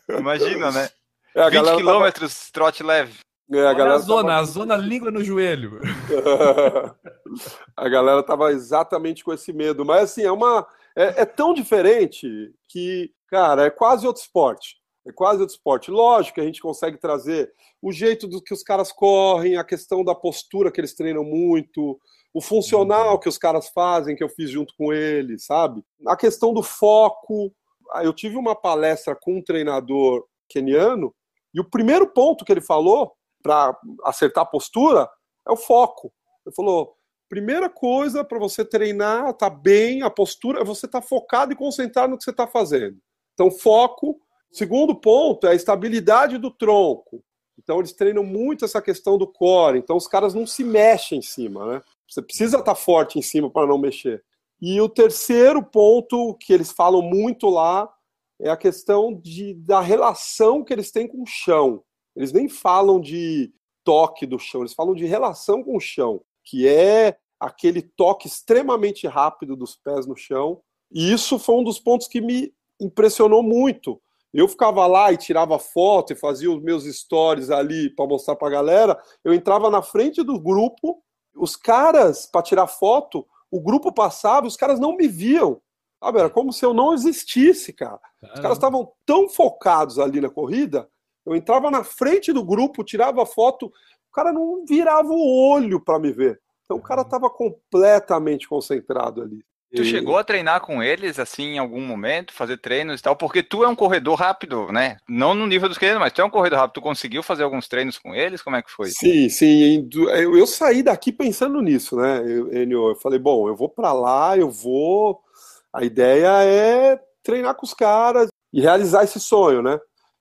Imagina, né? É, a 20 galera tava- quilômetros, trote leve. é, a galera a zona, tava- a zona língua no joelho. a galera tava exatamente com esse medo. Mas assim, é uma. É, é tão diferente que, cara, é quase outro esporte. É quase outro esporte. Lógico que a gente consegue trazer o jeito do que os caras correm, a questão da postura que eles treinam muito, o funcional que os caras fazem, que eu fiz junto com eles, sabe? A questão do foco. Ah, Eu tive uma palestra com um treinador keniano, e o primeiro ponto que ele falou para acertar a postura é o foco. Ele falou: primeira coisa para você treinar, tá bem, a postura é você estar focado e concentrado no que você está fazendo. Então, foco. Segundo ponto é a estabilidade do tronco. Então, eles treinam muito essa questão do core. Então, os caras não se mexem em cima, né? Você precisa estar forte em cima para não mexer. E o terceiro ponto que eles falam muito lá é a questão de, da relação que eles têm com o chão. Eles nem falam de toque do chão, eles falam de relação com o chão, que é aquele toque extremamente rápido dos pés no chão. E isso foi um dos pontos que me impressionou muito. Eu ficava lá e tirava foto e fazia os meus stories ali para mostrar para a galera. Eu entrava na frente do grupo, os caras, para tirar foto, o grupo passava, os caras não me viam. Sabe? Era como se eu não existisse, cara. Os caras estavam tão focados ali na corrida, eu entrava na frente do grupo, tirava foto, o cara não virava o olho para me ver. Então o cara estava completamente concentrado ali. Tu chegou a treinar com eles, assim, em algum momento, fazer treinos e tal? Porque tu é um corredor rápido, né? Não no nível dos queridos, mas tu é um corredor rápido. Tu conseguiu fazer alguns treinos com eles? Como é que foi? Sim, sim. Eu, eu saí daqui pensando nisso, né, Enio? Eu falei, bom, eu vou para lá, eu vou. A ideia é treinar com os caras e realizar esse sonho, né?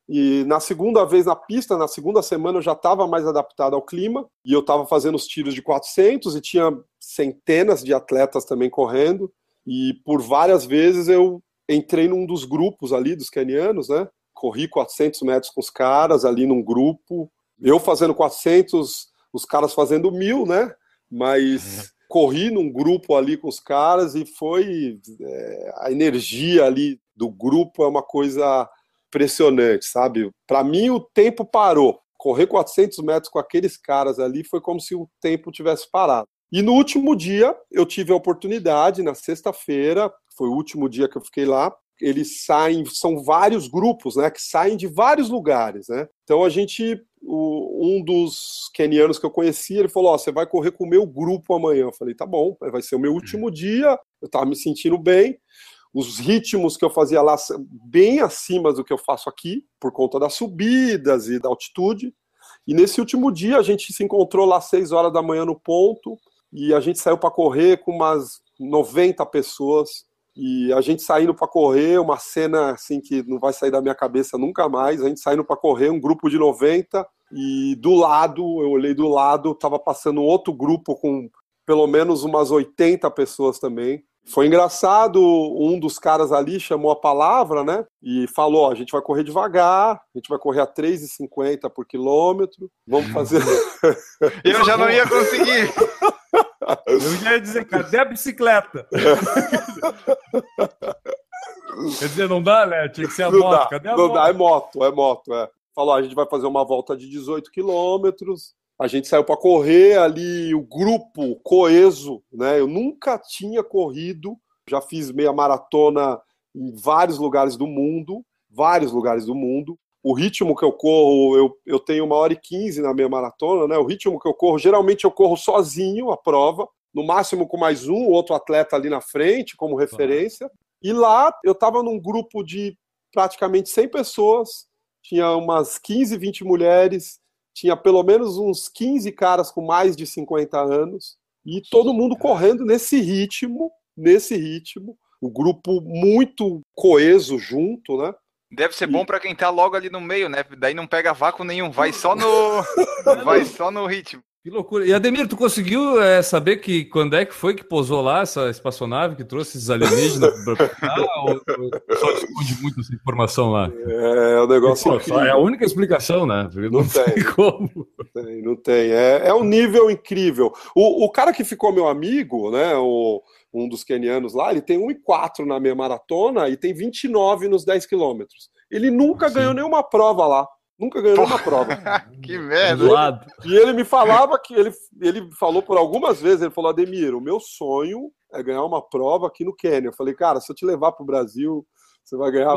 E na segunda vez na pista, na segunda semana, eu já estava mais adaptado ao clima e eu estava fazendo os tiros de 400 e tinha centenas de atletas também correndo. E por várias vezes eu entrei num dos grupos ali dos kenianos, né? Corri 400 metros com os caras ali num grupo. Eu fazendo 400, os caras fazendo mil, né? Mas uhum. Corri num grupo ali com os caras e foi é, a energia ali do grupo é uma coisa impressionante, sabe? Para mim, o tempo parou. Correr 400 metros com aqueles caras ali foi como se o tempo tivesse parado. E no último dia, eu tive a oportunidade, na sexta-feira, foi o último dia que eu fiquei lá, eles saem, são vários grupos, né, que saem de vários lugares, né? Então a gente, o, um dos kenianos que eu conheci, ele falou: oh, você vai correr com o meu grupo amanhã. Eu falei: tá bom, vai ser o meu último dia. Eu tava me sentindo bem os ritmos que eu fazia lá bem acima do que eu faço aqui, por conta das subidas e da altitude. E nesse último dia a gente se encontrou lá às 6 horas da manhã no ponto e a gente saiu para correr com umas 90 pessoas. E a gente saindo para correr, uma cena assim que não vai sair da minha cabeça nunca mais. A gente saindo para correr, um grupo de 90 e do lado, eu olhei do lado, estava passando outro grupo com pelo menos umas 80 pessoas também. Foi engraçado, um dos caras ali chamou a palavra, né? E falou: a gente vai correr devagar, a gente vai correr a 3,50 por quilômetro, vamos fazer. Eu já não ia conseguir. Eu já ia dizer: cadê a bicicleta? Quer dizer, não dá, né? Tinha que ser a não moto. Dá, cadê a não moto? dá, é moto, é moto, é. Falou: a gente vai fazer uma volta de 18 quilômetros, a gente saiu para correr ali, o grupo coeso, né? Eu nunca tinha corrido, já fiz meia maratona em vários lugares do mundo, vários lugares do mundo. O ritmo que eu corro, eu, eu tenho uma hora e quinze na meia maratona, né? O ritmo que eu corro, geralmente eu corro sozinho a prova, no máximo com mais um, outro atleta ali na frente como referência. E lá eu estava num grupo de praticamente 100 pessoas, tinha umas 15, 20 mulheres, tinha pelo menos uns 15 caras com mais de 50 anos e todo mundo correndo nesse ritmo, nesse ritmo, o grupo muito coeso junto, né? Deve ser bom para quem tá logo ali no meio, né? Daí não pega vácuo nenhum, vai só no vai só no ritmo. Que loucura. E Ademir, tu conseguiu é, saber que quando é que foi que pousou lá essa espaçonave que trouxe esses alienígenas para cá? ou, ou só esconde muito essa informação lá? É, o é negócio. Pô, é a única explicação, né? Não, não tem. tem. como. Não tem, não tem. É, é um nível incrível. O, o cara que ficou meu amigo, né? O, um dos kenianos lá, ele tem 1,4 na minha maratona e tem 29 nos 10 quilômetros. Ele nunca ganhou nenhuma prova lá. Nunca ganhou uma prova. que merda. E ele, e ele me falava que ele, ele falou por algumas vezes, ele falou, Ademir, o meu sonho é ganhar uma prova aqui no Quênia. Eu falei, cara, se eu te levar para o Brasil, você vai ganhar.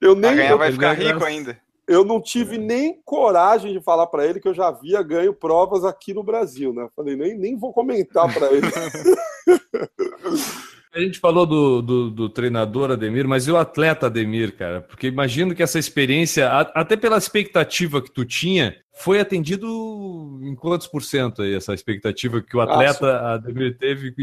eu nem, vai ganhar, eu, vai ficar rico ainda. Eu não tive nem coragem de falar para ele que eu já havia ganho provas aqui no Brasil, né? Eu falei, nem, nem vou comentar para ele. A gente falou do, do, do, treinador Ademir, mas e o atleta Ademir, cara? Porque imagino que essa experiência, até pela expectativa que tu tinha, foi atendido em quantos por cento aí, essa expectativa que o ah, atleta ah, Ademir teve e,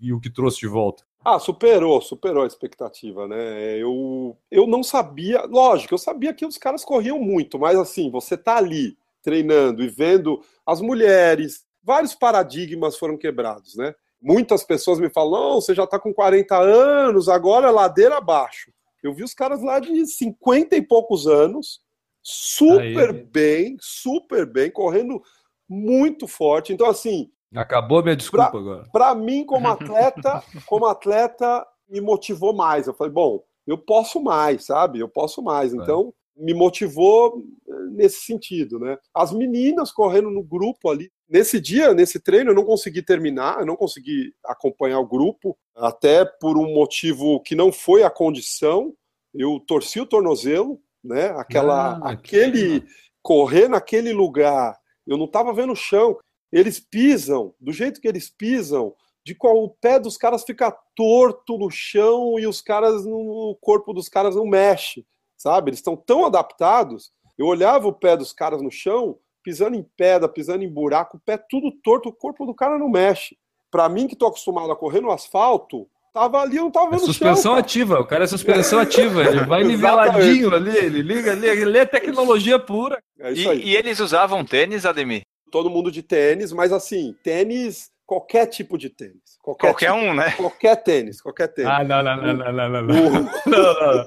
e, e, o que trouxe de volta? Ah, superou, superou a expectativa, né? Eu, eu não sabia, lógico, eu sabia que os caras corriam muito, mas assim, você tá ali treinando e vendo as mulheres, vários paradigmas foram quebrados, né? Muitas pessoas me falam: você já está com 40 anos, agora é ladeira abaixo. Eu vi os caras lá de 50 e poucos anos, super Aí. bem, super bem, correndo muito forte. Então, assim. Acabou minha desculpa pra, agora. Para mim, como atleta, como atleta, me motivou mais. Eu falei, bom, eu posso mais, sabe? Eu posso mais. Então, me motivou eh, nesse sentido, né? As meninas correndo no grupo ali. Nesse dia, nesse treino, eu não consegui terminar, eu não consegui acompanhar o grupo, até por um motivo que não foi a condição. Eu torci o tornozelo, né? Aquela, ah, aquele correr naquele lugar, eu não estava vendo o chão. Eles pisam, do jeito que eles pisam, de qual o pé dos caras fica torto no chão e os caras, no, o corpo dos caras não mexe, sabe? Eles estão tão adaptados. Eu olhava o pé dos caras no chão, pisando em pedra, pisando em buraco, o pé tudo torto, o corpo do cara não mexe. Para mim, que estou acostumado a correr no asfalto, tava ali, eu não tava vendo é suspensão chão, ativa, o cara é suspensão ativa, ele vai niveladinho ali, ele liga ali, ele é tecnologia pura. É e, e, eles usavam tênis, Ademir? Todo mundo de tênis, mas assim, tênis qualquer tipo de tênis. Qualquer, qualquer tipo, um, né? Qualquer tênis, qualquer tênis. Ah, não, não, não, não, não, não. não. não, não.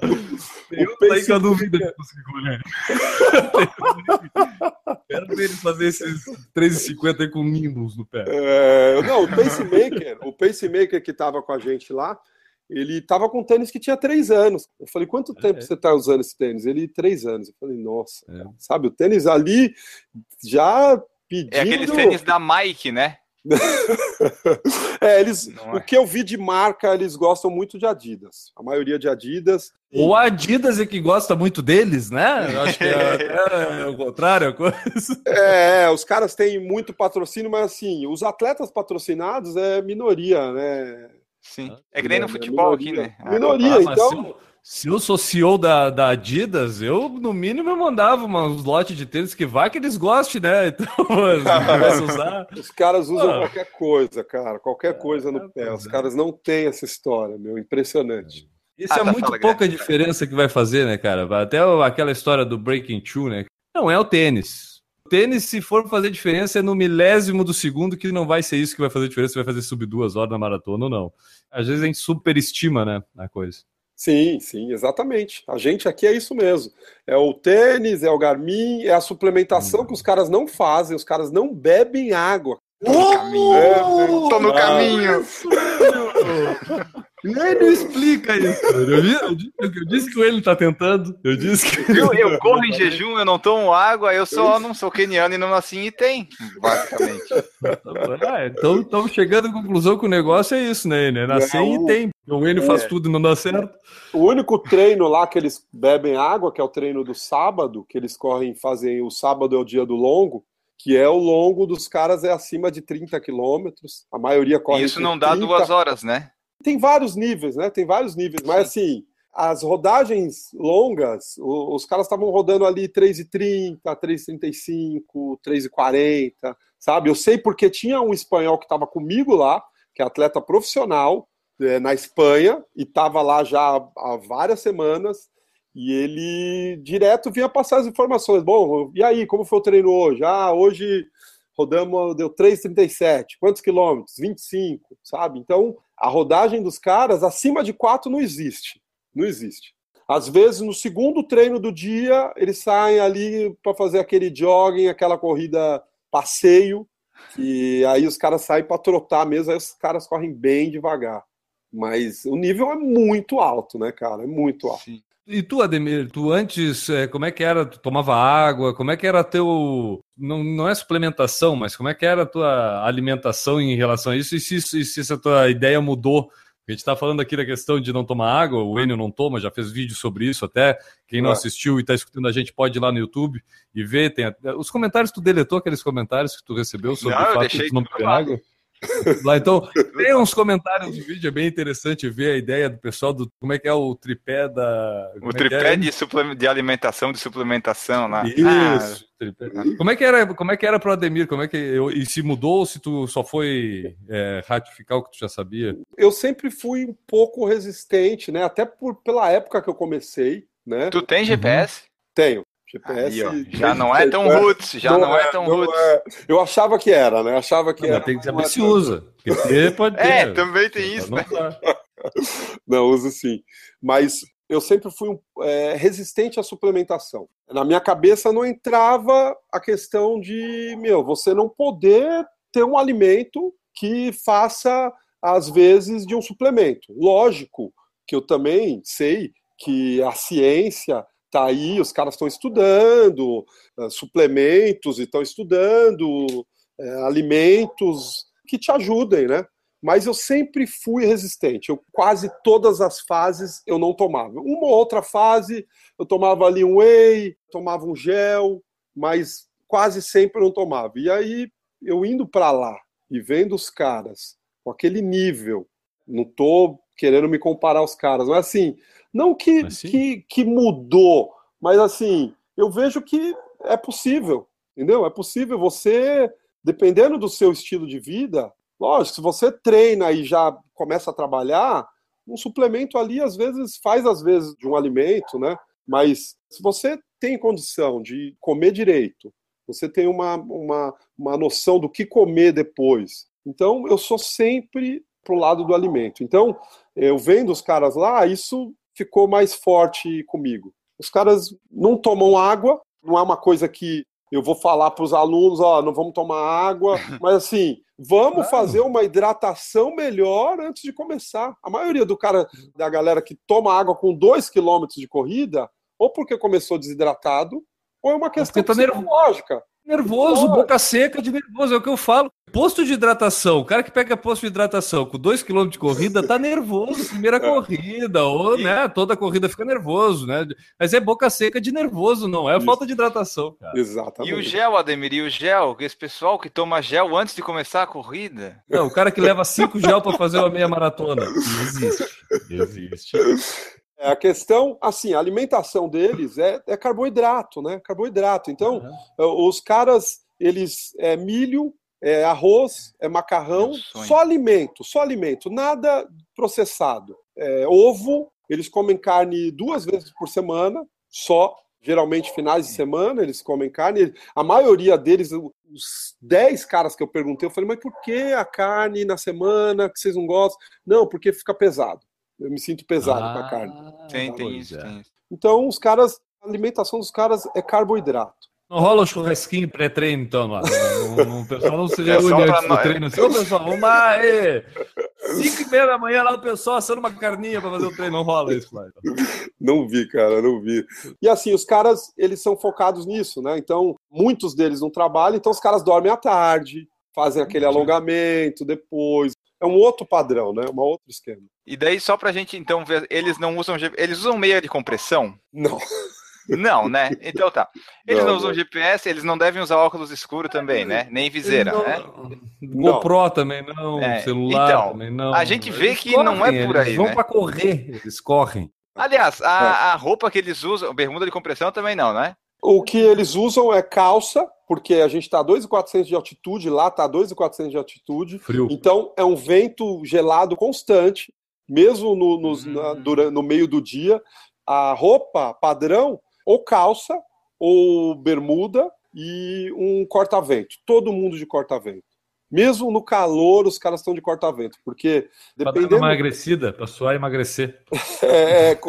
Um aí que eu duvido? Quero ver ele fazer esses 3,50 aí com Nimbus no pé. É, não, o pacemaker, o pacemaker que estava com a gente lá, ele estava com tênis que tinha três anos. Eu falei, quanto tempo é. você está usando esse tênis? Ele, três anos. Eu falei, nossa, é. sabe, o tênis ali já pedindo... É aquele tênis da Mike, né? é, eles, é. o que eu vi de marca, eles gostam muito de Adidas. A maioria de Adidas. O Adidas é que gosta muito deles, né? Eu acho que é, é o contrário a coisa. É, os caras têm muito patrocínio, mas assim, os atletas patrocinados é minoria, né? Sim. É que nem no futebol aqui, né? Minoria, ah, então. Se eu sou CEO da, da Adidas, eu, no mínimo, eu mandava uns lotes de tênis que vai que eles gostem, né? Então, mano, usar. Os caras usam ah. qualquer coisa, cara. Qualquer coisa no é, pé. Os é. caras não têm essa história, meu. Impressionante. Isso ah, é tá muito pouca grande. diferença que vai fazer, né, cara? Até aquela história do breaking two, né? Não é o tênis. O tênis, se for fazer diferença, é no milésimo do segundo que não vai ser isso que vai fazer diferença, vai fazer sub duas horas na maratona ou não. Às vezes a gente superestima, né, a coisa. Sim, sim, exatamente. A gente aqui é isso mesmo. É o tênis, é o Garmin, é a suplementação que os caras não fazem, os caras não bebem água. Tô no caminho. É, tô no caminho. Nem não explica isso. Eu, eu, eu, disse que o ele tá tentando. Eu disse que. Eu, eu corro em jejum, eu não tomo água, eu só não sou keniano e não assim e tem, basicamente. É, então estamos chegando à conclusão que o negócio é isso, né? né? Nascer e tem. O Enio é. faz tudo e não dá certo. O único treino lá que eles bebem água, que é o treino do sábado, que eles correm, fazem o sábado é o dia do longo, que é o longo dos caras é acima de 30 quilômetros. A maioria corre. E isso não dá 30. duas horas, né? Tem vários níveis, né? Tem vários níveis, mas assim, as rodagens longas, os caras estavam rodando ali 3,30, 3,35, 3,40, sabe? Eu sei porque tinha um espanhol que estava comigo lá, que é atleta profissional, é, na Espanha, e estava lá já há várias semanas, e ele direto vinha passar as informações. Bom, e aí, como foi o treino hoje? Ah, hoje rodamos, deu 3,37. Quantos quilômetros? 25, sabe? Então, a rodagem dos caras acima de 4 não existe. Não existe. Às vezes, no segundo treino do dia, eles saem ali para fazer aquele jogging, aquela corrida passeio, e aí os caras saem para trotar mesmo, aí os caras correm bem devagar. Mas o nível é muito alto, né, cara? É muito alto. Sim. E tu, Ademir, tu antes, é, como é que era? Tu tomava água? Como é que era teu. Não, não é suplementação, mas como é que era a tua alimentação em relação a isso? E se, e se essa tua ideia mudou? A gente está falando aqui da questão de não tomar água, o Enio não toma, já fez vídeo sobre isso até. Quem não assistiu e está escutando a gente pode ir lá no YouTube e ver. Tem, os comentários, tu deletou aqueles comentários que tu recebeu sobre não, o fato de tu não beber água? Lá, então, tem uns comentários do vídeo, é bem interessante ver a ideia do pessoal do como é que é o tripé da. O é tripé é? de, de alimentação, de suplementação lá. Isso. Ah. Como é que era, como é que era para o Ademir? Como é que eu, e se mudou ou se tu só foi é, ratificar o que tu já sabia? Eu sempre fui um pouco resistente, né? Até por, pela época que eu comecei, né? Tu tem GPS? Uhum. Tenho. GPS. Aí, já não é tão roots, já não, não é, é, tão roots. É. Eu achava que era, né? achava que não, era. Tem que saber se usa. Porque pode ter. É, também tem isso, né? Não, uso sim. Mas eu sempre fui um, é, resistente à suplementação. Na minha cabeça não entrava a questão de, meu, você não poder ter um alimento que faça, às vezes, de um suplemento. Lógico que eu também sei que a ciência tá aí, os caras estão estudando uh, suplementos estão estudando uh, alimentos que te ajudem, né? Mas eu sempre fui resistente. Eu quase todas as fases eu não tomava. Uma ou outra fase eu tomava ali um whey, tomava um gel, mas quase sempre eu não tomava. E aí eu indo para lá e vendo os caras com aquele nível. Não tô querendo me comparar aos caras, mas assim, não que, que, que mudou, mas assim, eu vejo que é possível, entendeu? É possível você, dependendo do seu estilo de vida, lógico, se você treina e já começa a trabalhar, um suplemento ali às vezes faz às vezes de um alimento, né? Mas se você tem condição de comer direito, você tem uma, uma, uma noção do que comer depois. Então, eu sou sempre pro lado do alimento. Então, eu vendo os caras lá, isso ficou mais forte comigo. Os caras não tomam água, não é uma coisa que eu vou falar para os alunos, ó, não vamos tomar água, mas assim, vamos claro. fazer uma hidratação melhor antes de começar. A maioria do cara, da galera que toma água com 2 km de corrida, ou porque começou desidratado, ou é uma questão tá psicológica. Nervoso, boca seca de nervoso, é o que eu falo. Posto de hidratação, o cara que pega posto de hidratação com 2 km de corrida tá nervoso, primeira corrida, ou né, toda corrida fica nervoso, né? Mas é boca seca de nervoso, não é Isso. falta de hidratação, cara. Exatamente. E o gel, Ademir, e o gel, esse pessoal que toma gel antes de começar a corrida? Não, o cara que leva 5 gel para fazer uma meia maratona. Existe. Existe. É, a questão, assim, a alimentação deles é, é carboidrato, né? Carboidrato. Então, uhum. os caras, eles é milho, é arroz, é macarrão, só alimento, só alimento, nada processado. É, ovo, eles comem carne duas vezes por semana, só. Geralmente, finais de semana, eles comem carne. A maioria deles, os 10 caras que eu perguntei, eu falei, mas por que a carne na semana que vocês não gostam? Não, porque fica pesado. Eu me sinto pesado ah, com a carne. Tem, tem isso, tem isso. Então, os caras, a alimentação dos caras é carboidrato. Não rola um churrasquinho pré-treino, então, lá. O pessoal não se é reúne é antes do treino. Assim, Ô, pessoal, vamos lá, aí. Cinco e meia da manhã lá, o pessoal assando uma carninha para fazer o treino. Não rola isso, lá. Então. Não vi, cara, não vi. E assim, os caras, eles são focados nisso, né? Então, muitos deles não trabalham, então os caras dormem à tarde, fazem aquele alongamento depois, é um outro padrão, né? Um outro esquema. E daí, só pra gente então ver, eles não usam eles usam meia de compressão? Não. Não, né? Então tá. Eles não, não usam não. GPS, eles não devem usar óculos escuros também, né? Nem viseira, não, né? GoPro também não, é. celular então, também não. A gente vê eles que correm, não é por aí, eles vão né? para correr, eles correm. Aliás, a, é. a roupa que eles usam, bermuda de compressão também não, né? O que eles usam é calça, porque a gente está a 2.400 de altitude, lá está a 2.400 de altitude. Frio. Então é um vento gelado constante, mesmo no, no, uhum. na, durante, no meio do dia. A roupa padrão, ou calça, ou bermuda e um corta-vento. Todo mundo de corta-vento. Mesmo no calor, os caras estão de corta-vento, porque dependendo... Pra dar uma emagrecida, para suar e emagrecer. é, é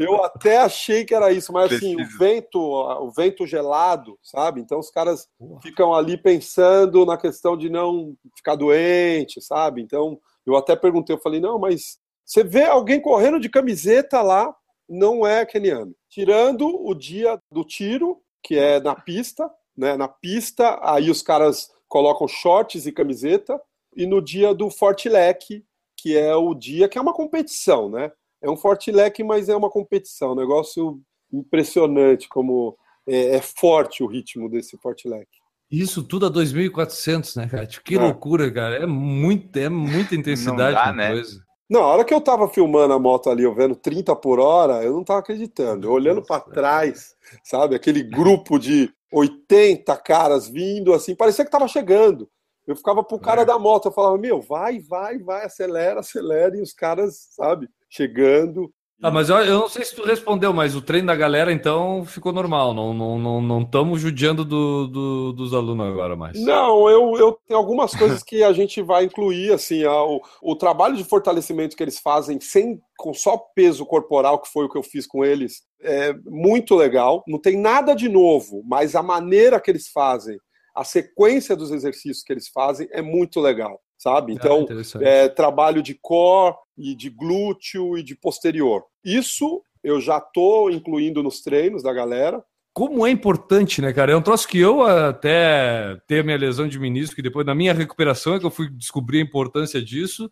eu até achei que era isso, mas assim, o vento, o vento gelado, sabe? Então os caras ficam ali pensando na questão de não ficar doente, sabe? Então eu até perguntei, eu falei, não, mas você vê alguém correndo de camiseta lá, não é keniano. Tirando o dia do tiro, que é na pista, né? Na pista, aí os caras colocam shorts e camiseta, e no dia do Fortilec, que é o dia que é uma competição, né? É um Fortilec, mas é uma competição, um negócio impressionante como é, é forte o ritmo desse Fortilec. Isso tudo a 2.400, né, cara? Que é. loucura, cara. É, muito, é muita intensidade não dá, né? coisa. Não, a hora que eu tava filmando a moto ali, eu vendo 30 por hora, eu não tava acreditando. Eu olhando para trás, sabe? Aquele grupo de 80 caras vindo, assim, parecia que tava chegando. Eu ficava pro cara é. da moto, eu falava, meu, vai, vai, vai, acelera, acelera, e os caras, sabe, chegando. Ah, mas eu, eu não sei se tu respondeu, mas o treino da galera, então, ficou normal. Não estamos não, não, não judiando do, do, dos alunos agora mais. Não, eu, eu tenho algumas coisas que a gente vai incluir, assim, a, o, o trabalho de fortalecimento que eles fazem sem com só peso corporal, que foi o que eu fiz com eles, é muito legal. Não tem nada de novo, mas a maneira que eles fazem, a sequência dos exercícios que eles fazem é muito legal sabe? Ah, então, ah, é, trabalho de core e de glúteo e de posterior. Isso eu já estou incluindo nos treinos da galera. Como é importante, né, cara? É um troço que eu até ter minha lesão de menisco, que depois na minha recuperação é que eu fui descobrir a importância disso.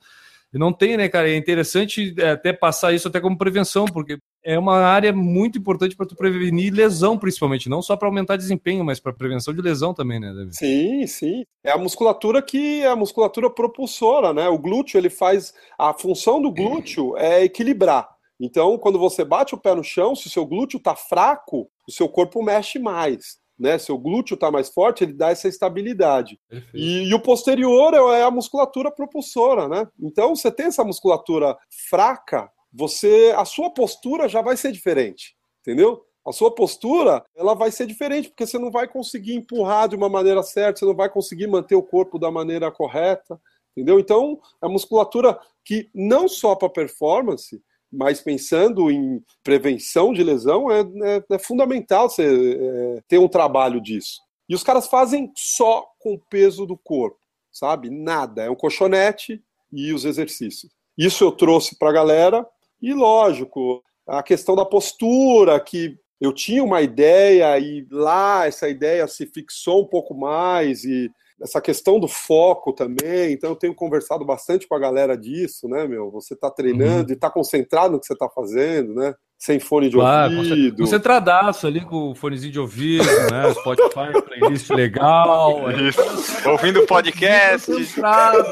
E não tem, né, cara? É interessante é, até passar isso até como prevenção, porque é uma área muito importante para tu prevenir lesão, principalmente, não só para aumentar desempenho, mas para prevenção de lesão também, né, David? Sim, sim. É a musculatura que é a musculatura propulsora, né? O glúteo, ele faz a função do glúteo é equilibrar. Então, quando você bate o pé no chão, se o seu glúteo está fraco, o seu corpo mexe mais. Né, seu glúteo está mais forte, ele dá essa estabilidade. E, e, o posterior é, é a musculatura propulsora, né? Então, você tem essa musculatura fraca, você, a sua postura já vai ser diferente, entendeu? A sua postura, ela vai ser diferente, porque você não vai conseguir empurrar de uma maneira certa, você não vai conseguir manter o corpo da maneira correta, entendeu? Então, a musculatura que não só para performance, mas pensando em prevenção de lesão, é, é, é fundamental você é, ter um trabalho disso. E os caras fazem só com o peso do corpo, sabe? Nada. É um colchonete e os exercícios. Isso eu trouxe para a galera. E lógico, a questão da postura, que eu tinha uma ideia e lá essa ideia se fixou um pouco mais e essa questão do foco também. Então eu tenho conversado bastante com a galera disso, né, meu? Você está treinando uhum. e está concentrado no que você está fazendo, né? Sem fone de claro, ouvido. Concentradaço ali com o fonezinho de ouvido, né? Spotify, playlist legal. Isso. Ouvindo podcast. Concentrado,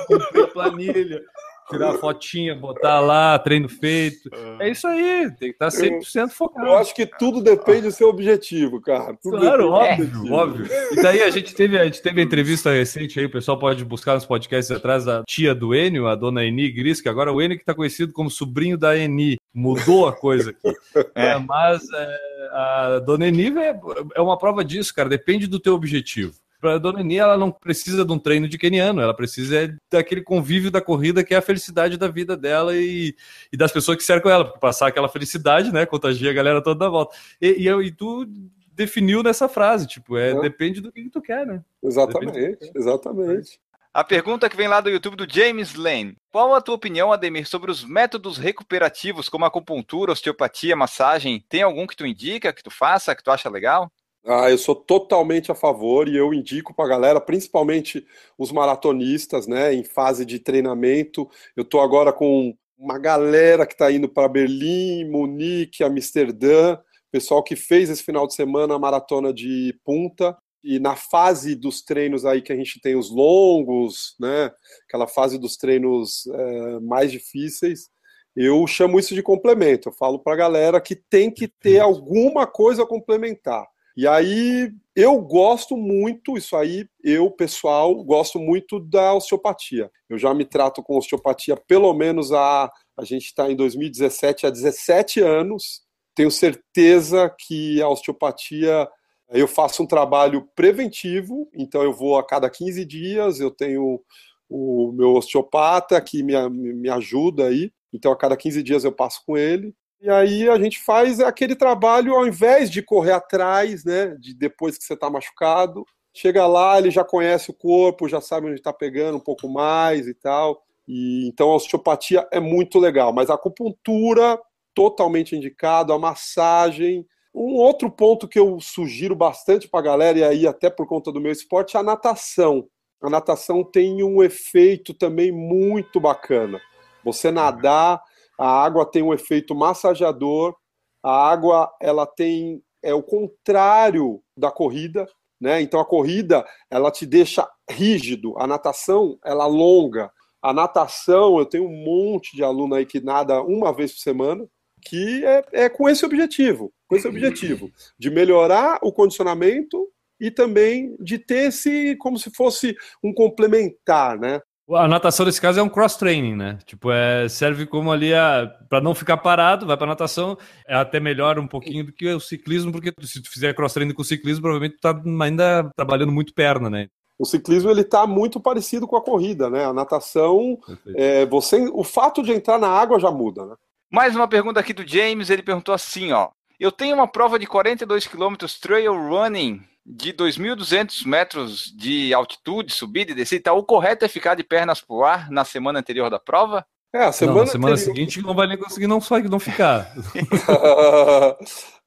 planilha tirar a fotinha, botar lá, treino feito. É isso aí, tem que estar 100% focado. Eu acho que tudo depende do seu objetivo, cara. Tudo claro, óbvio, óbvio. E daí a gente teve a gente teve a entrevista recente aí, o pessoal pode buscar nos podcasts atrás da tia do Enio, a dona Eni Gris, que agora é o Enio que está conhecido como sobrinho da Eni. Mudou a coisa aqui. É, mas é, a dona Eni é, é uma prova disso, cara. Depende do teu objetivo para a dona Eni, ela não precisa de um treino de keniano, ela precisa é daquele convívio da corrida que é a felicidade da vida dela e, e das pessoas que cercam ela, porque passar aquela felicidade, né, contagia a galera toda da volta. E, e, e tu definiu nessa frase, tipo, é, é. depende do que tu quer, né? Exatamente, exatamente. A pergunta que vem lá do YouTube do James Lane. Qual a tua opinião, Ademir, sobre os métodos recuperativos como acupuntura, osteopatia, massagem? Tem algum que tu indica, que tu faça, que tu acha legal? Ah, eu sou totalmente a favor e eu indico para a galera, principalmente os maratonistas, né, em fase de treinamento. Eu estou agora com uma galera que está indo para Berlim, Munique, Amsterdã, pessoal que fez esse final de semana a maratona de punta. E na fase dos treinos aí que a gente tem os longos, né, aquela fase dos treinos é, mais difíceis, eu chamo isso de complemento. Eu falo para a galera que tem que ter alguma coisa a complementar. E aí eu gosto muito, isso aí, eu, pessoal, gosto muito da osteopatia. Eu já me trato com osteopatia pelo menos há. A gente está em 2017, há 17 anos. Tenho certeza que a osteopatia. Eu faço um trabalho preventivo, então eu vou a cada 15 dias, eu tenho o meu osteopata que me, me ajuda aí. Então, a cada 15 dias eu passo com ele. E aí a gente faz aquele trabalho ao invés de correr atrás, né? De depois que você está machucado. Chega lá, ele já conhece o corpo, já sabe onde está pegando um pouco mais e tal. E então a osteopatia é muito legal, mas a acupuntura totalmente indicado, a massagem. Um outro ponto que eu sugiro bastante para a galera, e aí até por conta do meu esporte, é a natação. A natação tem um efeito também muito bacana. Você nadar, a água tem um efeito massageador, a água ela tem é o contrário da corrida, né? Então a corrida ela te deixa rígido, a natação ela alonga. A natação, eu tenho um monte de aluno aí que nada uma vez por semana, que é, é com esse objetivo, com esse objetivo de melhorar o condicionamento e também de ter esse como se fosse um complementar, né? A natação nesse caso é um cross-training, né? Tipo, é, serve como ali para não ficar parado, vai para natação, é até melhor um pouquinho do que o ciclismo, porque se tu fizer cross-training com o ciclismo, provavelmente tu tá ainda trabalhando muito perna, né? O ciclismo ele tá muito parecido com a corrida, né? A natação, é, você, o fato de entrar na água já muda, né? Mais uma pergunta aqui do James, ele perguntou assim, ó: Eu tenho uma prova de 42 km trail running de 2.200 metros de altitude, subida e descida, então, o correto é ficar de pernas pro ar na semana anterior da prova? É, a semana, não, na semana anterior... seguinte não vai nem conseguir não, não ficar.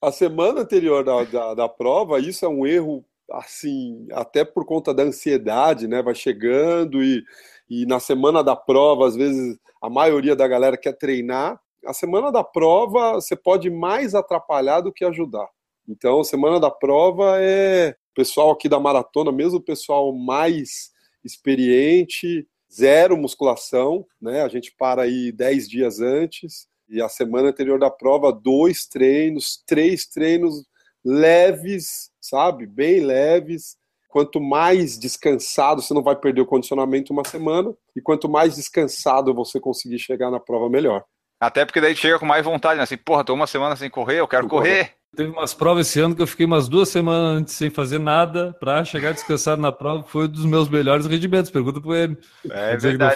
a semana anterior da, da, da, prova, isso é um erro, assim, até por conta da ansiedade, né? Vai chegando e, e na semana da prova, às vezes, a maioria da galera quer treinar. a semana da prova você pode mais atrapalhar do que ajudar. Então, semana da prova é o pessoal aqui da maratona, mesmo o pessoal mais experiente, zero musculação, né? A gente para aí 10 dias antes e a semana anterior da prova, dois treinos, três treinos leves, sabe? Bem leves. Quanto mais descansado, você não vai perder o condicionamento uma semana, e quanto mais descansado você conseguir chegar na prova, melhor. Até porque daí chega com mais vontade, né? Assim, porra, tô uma semana sem correr, eu quero correr. Teve umas provas esse ano que eu fiquei umas duas semanas antes sem fazer nada para chegar descansado na prova. Foi um dos meus melhores rendimentos. Pergunta para ele. É verdade.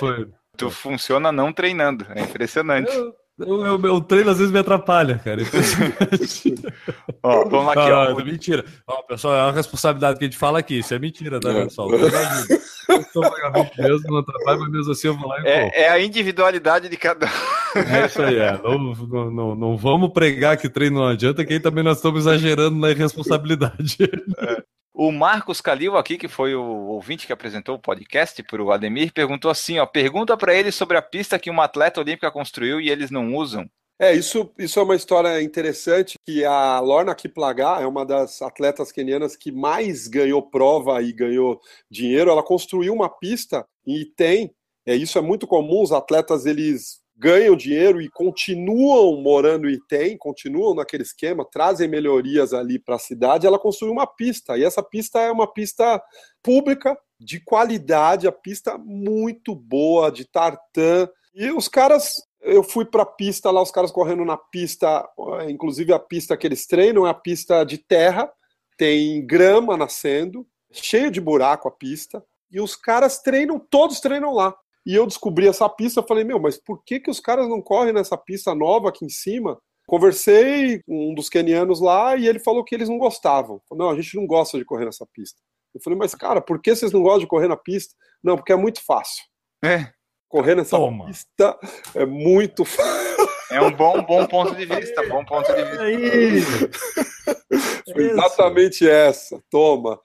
Tu funciona não treinando. É impressionante. Eu, o meu treino às vezes me atrapalha, cara. ó, vamos aqui, ó. Não, mentira. Ó, pessoal, é uma responsabilidade que a gente fala aqui. Isso é mentira, tá, é. pessoal? Eu sou vagabundo mesmo, não atrapalha, mas mesmo assim eu vou lá e é, é a individualidade de cada um. É isso aí, é. Não, não, não, não, vamos pregar que treino não adianta, que aí também nós estamos exagerando na irresponsabilidade. É. O Marcos Calil aqui, que foi o ouvinte que apresentou o podcast para o Ademir, perguntou assim, ó, pergunta para ele sobre a pista que uma atleta olímpica construiu e eles não usam. É, isso, isso é uma história interessante, que a Lorna Kiplagat é uma das atletas kenianas que mais ganhou prova e ganhou dinheiro. Ela construiu uma pista e tem, é, isso é muito comum, os atletas eles ganham dinheiro e continuam morando em Item, continuam naquele esquema, trazem melhorias ali para a cidade, ela construiu uma pista. E essa pista é uma pista pública, de qualidade, a pista muito boa, de tartan. E os caras, eu fui para a pista lá, os caras correndo na pista, inclusive a pista que eles treinam é a pista de terra, tem grama nascendo, cheio de buraco a pista. E os caras treinam, todos treinam lá. E eu descobri essa pista, eu falei, meu, mas por que, que os caras não correm nessa pista nova aqui em cima? Conversei com um dos kenianos lá e ele falou que eles não gostavam. Falei, não, a gente não gosta de correr nessa pista. Eu falei, mas cara, por que vocês não gostam de correr na pista? Não, porque é muito fácil. É. Correr nessa Toma. pista é muito fácil. É um bom, bom ponto de vista, bom ponto de vista. Aí. Foi exatamente essa. Toma.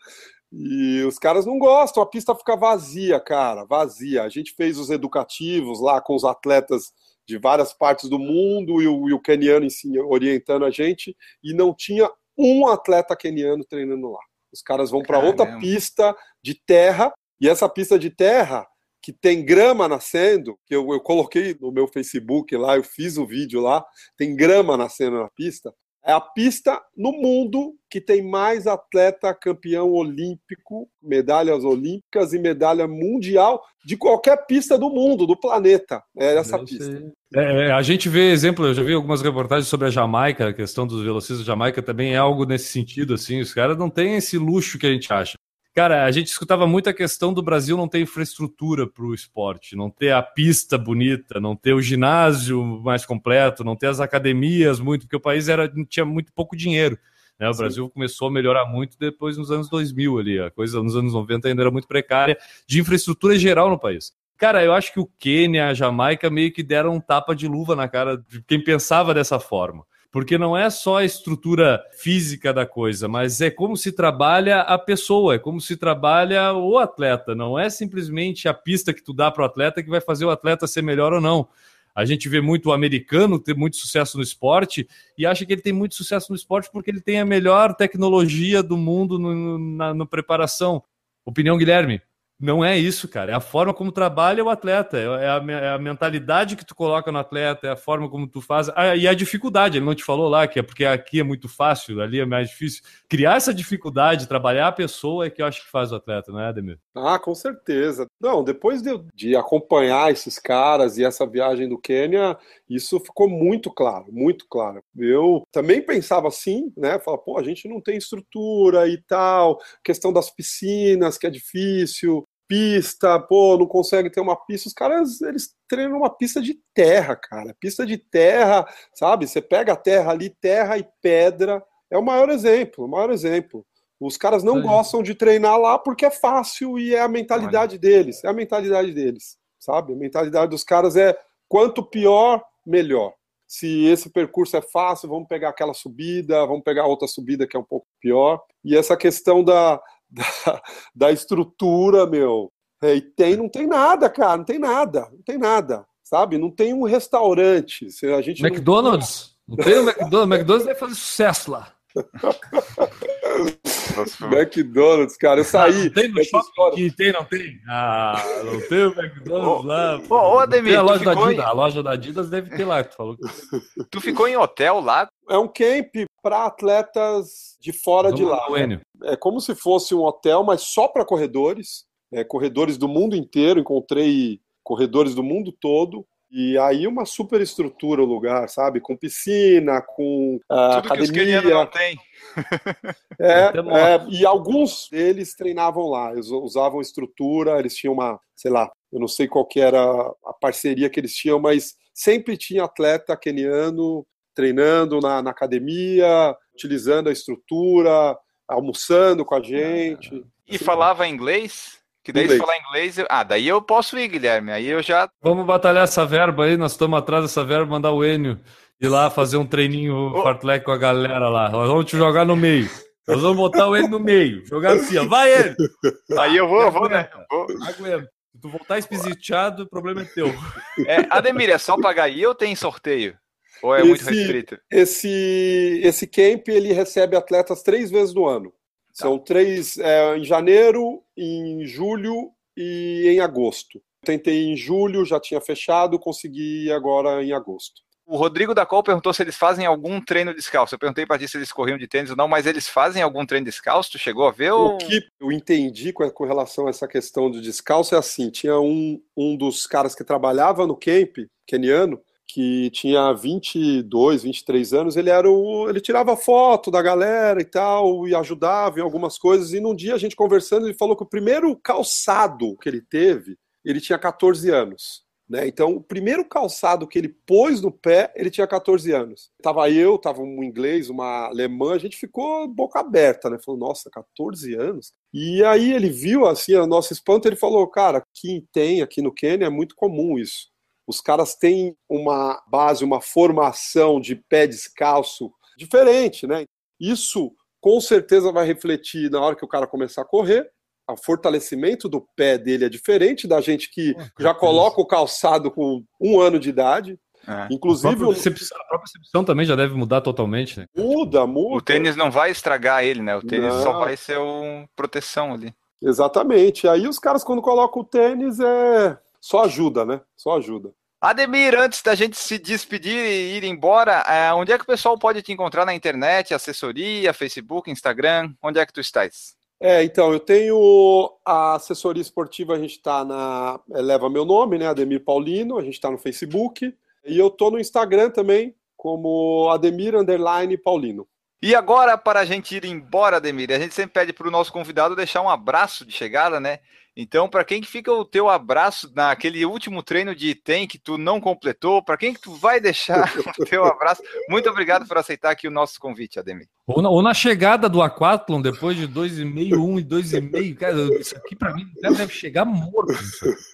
E os caras não gostam, a pista fica vazia, cara, vazia. A gente fez os educativos lá com os atletas de várias partes do mundo e o, e o keniano si, orientando a gente, e não tinha um atleta keniano treinando lá. Os caras vão para outra pista de terra, e essa pista de terra, que tem grama nascendo, que eu, eu coloquei no meu Facebook lá, eu fiz o vídeo lá, tem grama nascendo na pista, é a pista no mundo que tem mais atleta campeão olímpico, medalhas olímpicas e medalha mundial de qualquer pista do mundo, do planeta. É essa pista. É, a gente vê exemplo, eu já vi algumas reportagens sobre a Jamaica, a questão dos velocistas da Jamaica também é algo nesse sentido, assim, os caras não têm esse luxo que a gente acha. Cara, a gente escutava muito a questão do Brasil não ter infraestrutura para o esporte, não ter a pista bonita, não ter o ginásio mais completo, não ter as academias muito, porque o país era, tinha muito pouco dinheiro. Né? O Sim. Brasil começou a melhorar muito depois nos anos 2000 ali, a coisa nos anos 90 ainda era muito precária de infraestrutura geral no país. Cara, eu acho que o Quênia, a Jamaica meio que deram um tapa de luva na cara de quem pensava dessa forma porque não é só a estrutura física da coisa, mas é como se trabalha a pessoa, é como se trabalha o atleta. Não é simplesmente a pista que tu dá para o atleta que vai fazer o atleta ser melhor ou não. A gente vê muito o americano ter muito sucesso no esporte e acha que ele tem muito sucesso no esporte porque ele tem a melhor tecnologia do mundo no, na no preparação. Opinião, Guilherme? Não é isso, cara. É a forma como trabalha o atleta, é a, é a, mentalidade que tu coloca no atleta, é a forma como tu faz. Ah, e a dificuldade, ele não te falou lá que é porque aqui é muito fácil, ali é mais difícil. Criar essa dificuldade, trabalhar a pessoa é que eu acho que faz o atleta, não é, Ademir? Ah, com certeza. Não, depois de, de acompanhar esses caras e essa viagem do Quênia, isso ficou muito claro, muito claro. Eu também pensava assim, né? Fala, pô, a gente não tem estrutura e tal, questão das piscinas, que é difícil, pista, pô, não consegue ter uma pista. Os caras, eles treinam uma pista de terra, cara. Pista de terra, sabe? Você pega a terra ali, terra e pedra. É o maior exemplo, o maior exemplo. Os caras não gostam de treinar lá porque é fácil e é a mentalidade Olha. deles. É a mentalidade deles, sabe? A mentalidade dos caras é quanto pior, melhor. Se esse percurso é fácil, vamos pegar aquela subida, vamos pegar outra subida que é um pouco pior. E essa questão da, da, da estrutura, meu. É, e tem, não tem nada, cara, não tem nada, não tem nada. sabe? Não tem um restaurante. A gente McDonald's? Não, não tem o McDonald's? O McDonald's vai fazer sucesso lá. McDonald's, cara, eu saí. Ah, tem no shopping tem, não tem? Ah, não tem o McDonald's lá. Ô, ô Ademir, tem a loja da Adidas. em- A loja da Adidas deve ter lá, tu falou. Tu ficou em hotel lá? É um camp para atletas de fora de lá. Enio. É como se fosse um hotel, mas só para corredores. É, corredores do mundo inteiro. Encontrei corredores do mundo todo. E aí uma super estrutura o lugar, sabe? Com piscina, com ah, Tudo que os quenianos não academia. têm. É, é, e alguns deles treinavam lá, eles usavam estrutura, eles tinham uma, sei lá, eu não sei qual que era a parceria que eles tinham, mas sempre tinha atleta keniano treinando na, na academia, utilizando a estrutura, almoçando com a gente. E falava inglês? Que daí Inglês. se falar inglês, eu... ah, daí eu posso ir, Guilherme. Aí eu já. Vamos batalhar essa verba aí, nós estamos atrás dessa verba, mandar o Enio ir lá fazer um treininho fartlek com a galera lá. Nós vamos te jogar no meio. Nós vamos botar o Enio no meio. Jogar assim, ó. Vai, Enio! Aí eu vou, eu vou, né? Eu vou. Aguenta. Se tu voltar espisiteado, o problema é teu. É, Ademir, é só pagar aí ou tem sorteio? Ou é muito Esse- restrito? Esse, esse camp ele recebe atletas três vezes no ano. São três é, em janeiro, em julho e em agosto. Tentei em julho, já tinha fechado, consegui agora em agosto. O Rodrigo da Col perguntou se eles fazem algum treino descalço. Eu perguntei pra ti se eles corriam de tênis ou não, mas eles fazem algum treino descalço? Tu chegou a ver? O Ou... que eu entendi com, com relação a essa questão do descalço é assim: tinha um, um dos caras que trabalhava no camp keniano, que tinha 22, 23 anos, ele era o. ele tirava foto da galera e tal, e ajudava em algumas coisas. E num dia a gente conversando, ele falou que o primeiro calçado que ele teve, ele tinha 14 anos. Né? Então, o primeiro calçado que ele pôs no pé, ele tinha 14 anos. Tava eu, tava um inglês, uma alemã, a gente ficou boca aberta, né? Falou, nossa, 14 anos? E aí ele viu, assim, a nosso espanto, ele falou, cara, quem tem aqui no Quênia é muito comum isso. Os caras têm uma base, uma formação de pé descalço diferente, né? Isso com certeza vai refletir na hora que o cara começar a correr. O fortalecimento do pé dele é diferente da gente que já coloca o calçado com um ano de idade. É. A Inclusive, própria, percepção, a própria percepção também já deve mudar totalmente, né? muda, muda. O tênis não vai estragar ele, né? O tênis Não. só vai ser uma proteção ali. Exatamente. Aí os caras, quando colocam o tênis, é só ajuda, né? Só ajuda. Ademir, antes da gente se despedir e ir embora, é, onde é que o pessoal pode te encontrar na internet? Assessoria, Facebook, Instagram? Onde é que tu estás? É, então, eu tenho a assessoria esportiva, a gente está na. é, leva meu nome, né? Ademir Paulino, a gente está no Facebook. E eu tô no Instagram também, como Ademir Underline Paulino. E agora, para a gente ir embora, Ademir, a gente sempre pede para o nosso convidado deixar um abraço de chegada, né? Então, para quem que fica o teu abraço naquele último treino de item que tu não completou? Para quem que tu vai deixar o teu abraço? Muito obrigado por aceitar aqui o nosso convite, Ademir. Ou na, ou na chegada do Aquathlon, depois de 2,5, 1 e 2,5. Cara, isso aqui pra mim o deve chegar morto.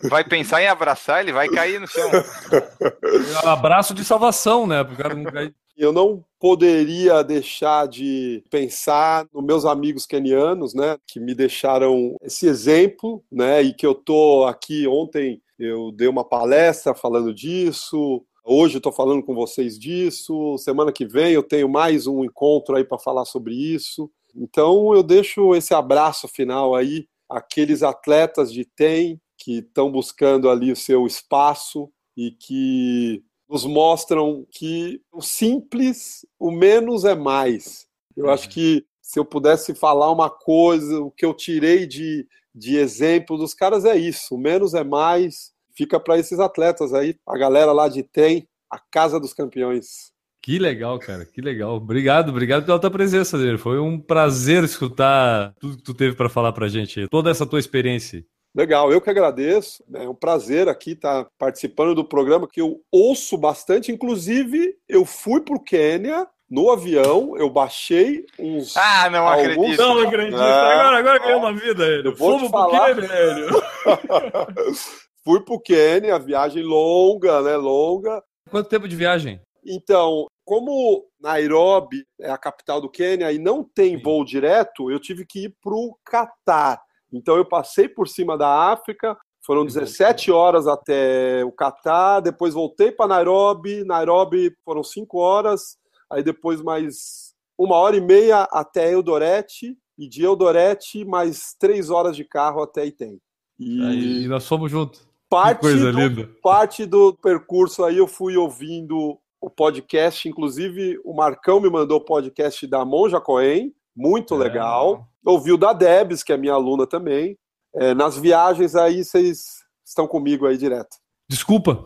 Vai pensar em abraçar, ele vai cair no chão. É um abraço de salvação, né? Pro cara não cair. Eu não poderia deixar de pensar nos meus amigos kenianos, né, que me deixaram esse exemplo, né, e que eu tô aqui ontem eu dei uma palestra falando disso. Hoje estou falando com vocês disso. Semana que vem eu tenho mais um encontro aí para falar sobre isso. Então eu deixo esse abraço final aí àqueles atletas de TEM que estão buscando ali o seu espaço e que nos mostram que o simples, o menos é mais. Eu acho que se eu pudesse falar uma coisa, o que eu tirei de, de exemplo dos caras é isso: o menos é mais. Fica para esses atletas aí, a galera lá de TEM, a Casa dos Campeões. Que legal, cara, que legal. Obrigado, obrigado pela tua presença, dele. Foi um prazer escutar tudo que tu teve para falar pra gente, toda essa tua experiência. Legal, eu que agradeço. É um prazer aqui estar participando do programa que eu ouço bastante. Inclusive, eu fui para o Quênia no avião, eu baixei uns. Ah, não Alguns- acredito. Não acredito. Ah, agora, agora ganhou uma vida, ele. Eu vou te Fumo pro falar. quê, velho? fui para o Quênia, viagem longa, né? Longa. Quanto tempo de viagem? Então, como Nairobi é a capital do Quênia e não tem Sim. voo direto, eu tive que ir para o Catar. Então, eu passei por cima da África, Foram 17 horas até o Catar, depois voltei para Nairobi. Nairobi foram 5 horas, aí depois mais uma hora e meia até Eldorete, e de Eldorete mais 3 horas de carro até Item. E, aí, nós fomos juntos. Parte coisa do, linda. Parte do percurso aí eu fui ouvindo o podcast, inclusive o Marcão me mandou o podcast da Monja Coen, muito é. legal. Ouvi o da Debs, que é minha aluna também. É, nas viagens aí vocês estão comigo aí direto. Desculpa.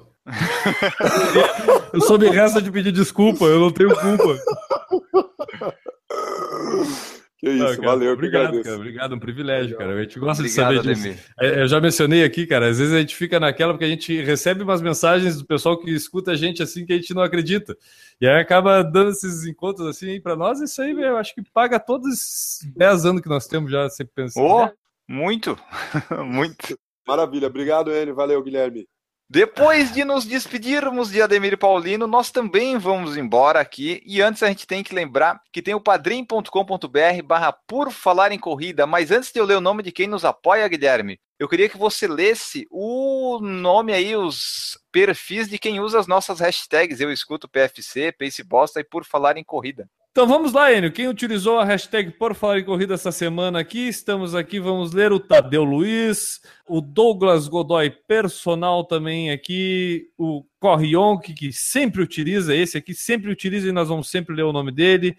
eu sou me resta de pedir desculpa, eu não tenho culpa. Que isso, não, cara, valeu. Obrigado, cara. Obrigado, um privilégio, Legal. cara. A gente gosta obrigado, de saber disso. É, eu já mencionei aqui, cara, às vezes a gente fica naquela porque a gente recebe umas mensagens do pessoal que escuta a gente assim que a gente não acredita. E aí acaba dando esses encontros assim para nós. Isso aí, eu acho que paga todos esses 10 anos que nós temos já sempre pensando. Oh, né? muito, muito. Maravilha. Obrigado, Enio. Valeu, Guilherme. Depois de nos despedirmos de Ademir Paulino, nós também vamos embora aqui. E antes a gente tem que lembrar que tem o padrim.com.br barra por falar em corrida. Mas antes de eu ler o nome de quem nos apoia, Guilherme, eu queria que você lesse o nome aí, os perfis de quem usa as nossas hashtags. Eu escuto PFC, Pace Bosta e por falar em corrida. Então vamos lá, Enio. Quem utilizou a hashtag Por Falar em Corrida essa semana aqui? Estamos aqui, vamos ler o Tadeu Luiz, o Douglas Godoy Personal também aqui, o Corrion, que sempre utiliza, esse aqui sempre utiliza e nós vamos sempre ler o nome dele.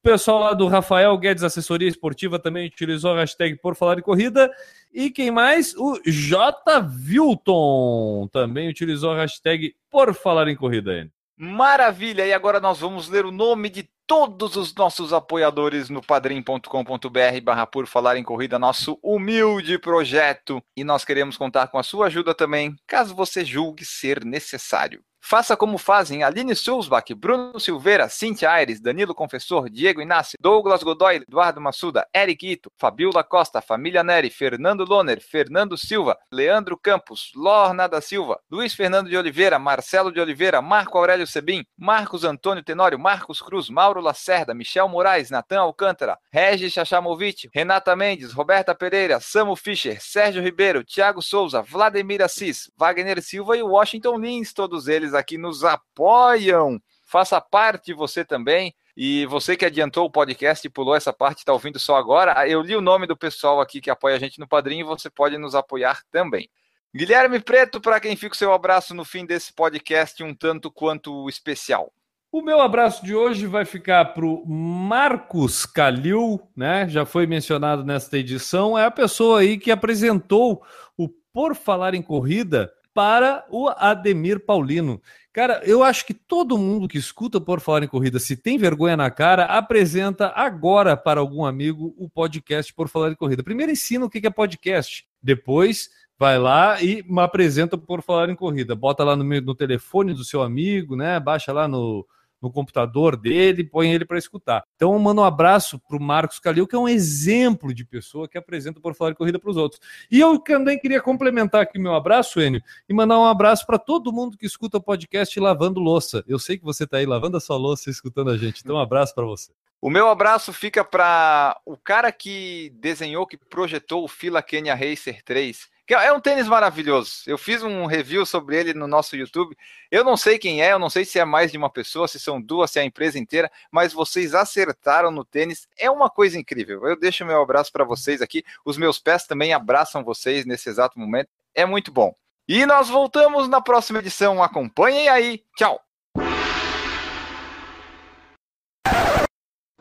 O pessoal lá do Rafael Guedes Assessoria Esportiva também utilizou a hashtag Por Falar em Corrida. E quem mais? O J. Vilton também utilizou a hashtag Por Falar em Corrida, Enio. Maravilha! E agora nós vamos ler o nome de todos os nossos apoiadores no padrim.com.br barra por falar em corrida, nosso humilde projeto. E nós queremos contar com a sua ajuda também, caso você julgue ser necessário. Faça como fazem Aline Sulzbach, Bruno Silveira, Cintia Aires, Danilo Confessor, Diego Inácio, Douglas Godoy, Eduardo Massuda, Eric Ito, Fabiola Costa, Família Neri, Fernando Loner, Fernando Silva, Leandro Campos, Lorna da Silva, Luiz Fernando de Oliveira, Marcelo de Oliveira, Marco Aurélio Sebim, Marcos Antônio Tenório, Marcos Cruz, Mauro Lacerda, Michel Moraes, Natan Alcântara, Regis Chachamovic, Renata Mendes, Roberta Pereira, Samu Fischer, Sérgio Ribeiro, Thiago Souza, Vladimir Assis, Wagner Silva e Washington Lins, todos eles aqui nos apoiam. Faça parte você também. E você que adiantou o podcast e pulou essa parte, está ouvindo só agora, eu li o nome do pessoal aqui que apoia a gente no Padrinho e você pode nos apoiar também. Guilherme Preto, para quem fica o seu abraço no fim desse podcast, um tanto quanto especial. O meu abraço de hoje vai ficar para o Marcos Calil, né? Já foi mencionado nesta edição, é a pessoa aí que apresentou o Por Falar em Corrida para o Ademir Paulino. Cara, eu acho que todo mundo que escuta por falar em corrida, se tem vergonha na cara, apresenta agora para algum amigo o podcast por falar em corrida. Primeiro ensina o que é podcast, depois vai lá e apresenta por falar em corrida. Bota lá no, no telefone do seu amigo, né? Baixa lá no, no computador dele, põe ele para escutar. Então, mando um abraço para o Marcos Calil, que é um exemplo de pessoa que apresenta por falar corrida para os outros. E eu também queria complementar aqui meu abraço, Enio, e mandar um abraço para todo mundo que escuta o podcast lavando louça. Eu sei que você está aí lavando a sua louça e escutando a gente. Então, um abraço para você. O meu abraço fica para o cara que desenhou, que projetou o Fila Kenya Racer 3 é um tênis maravilhoso. Eu fiz um review sobre ele no nosso YouTube. Eu não sei quem é, eu não sei se é mais de uma pessoa, se são duas, se é a empresa inteira, mas vocês acertaram no tênis. É uma coisa incrível. Eu deixo meu abraço para vocês aqui. Os meus pés também abraçam vocês nesse exato momento. É muito bom. E nós voltamos na próxima edição. Acompanhem aí. Tchau.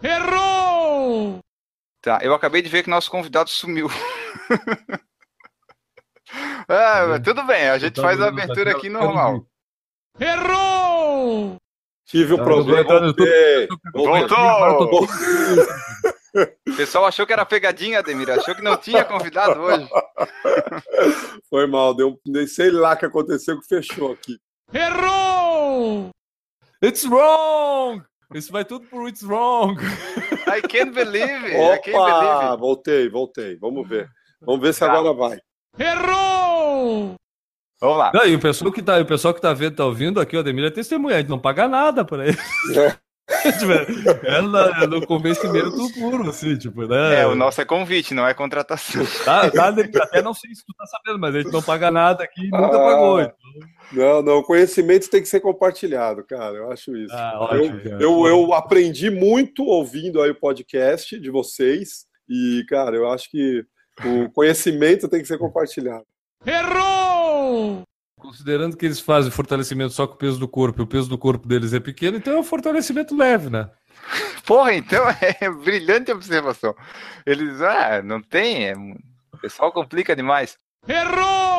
Errou! Tá, eu acabei de ver que nosso convidado sumiu. Ah, tudo bem, a gente tá faz a abertura aqui normal. Errou! Tive um tá problema. Voltei. Voltou! O pessoal achou que era pegadinha, Ademir. Achou que não tinha convidado hoje. Foi mal, deu, nem sei lá o que aconteceu que fechou aqui. Errou! It's wrong! Isso vai tudo pro It's wrong. I can't believe it. Opa, I can't believe it. voltei, voltei. Vamos ver. Vamos ver se tá. agora vai. Errou! Vamos lá. Não, e o pessoal que tá, o pessoal que tá vendo, tá ouvindo aqui, o Ademir é testemunha, a gente não paga nada para ele. tipo, é, no, é no convencimento puro, assim, tipo, né? É, o nosso é convite, não é contratação. Tá, tá, até não sei se tu tá sabendo, mas a gente não paga nada aqui nunca ah, pagou. Então... Não, não, o conhecimento tem que ser compartilhado, cara. Eu acho isso. Ah, ótimo, eu, eu, eu, aprendi muito ouvindo aí o podcast de vocês. E, cara, eu acho que o conhecimento tem que ser compartilhado. Errou! Considerando que eles fazem fortalecimento só com o peso do corpo e o peso do corpo deles é pequeno, então é um fortalecimento leve, né? Porra, então é brilhante observação. Eles, ah, não tem, é... o pessoal complica demais. Errou!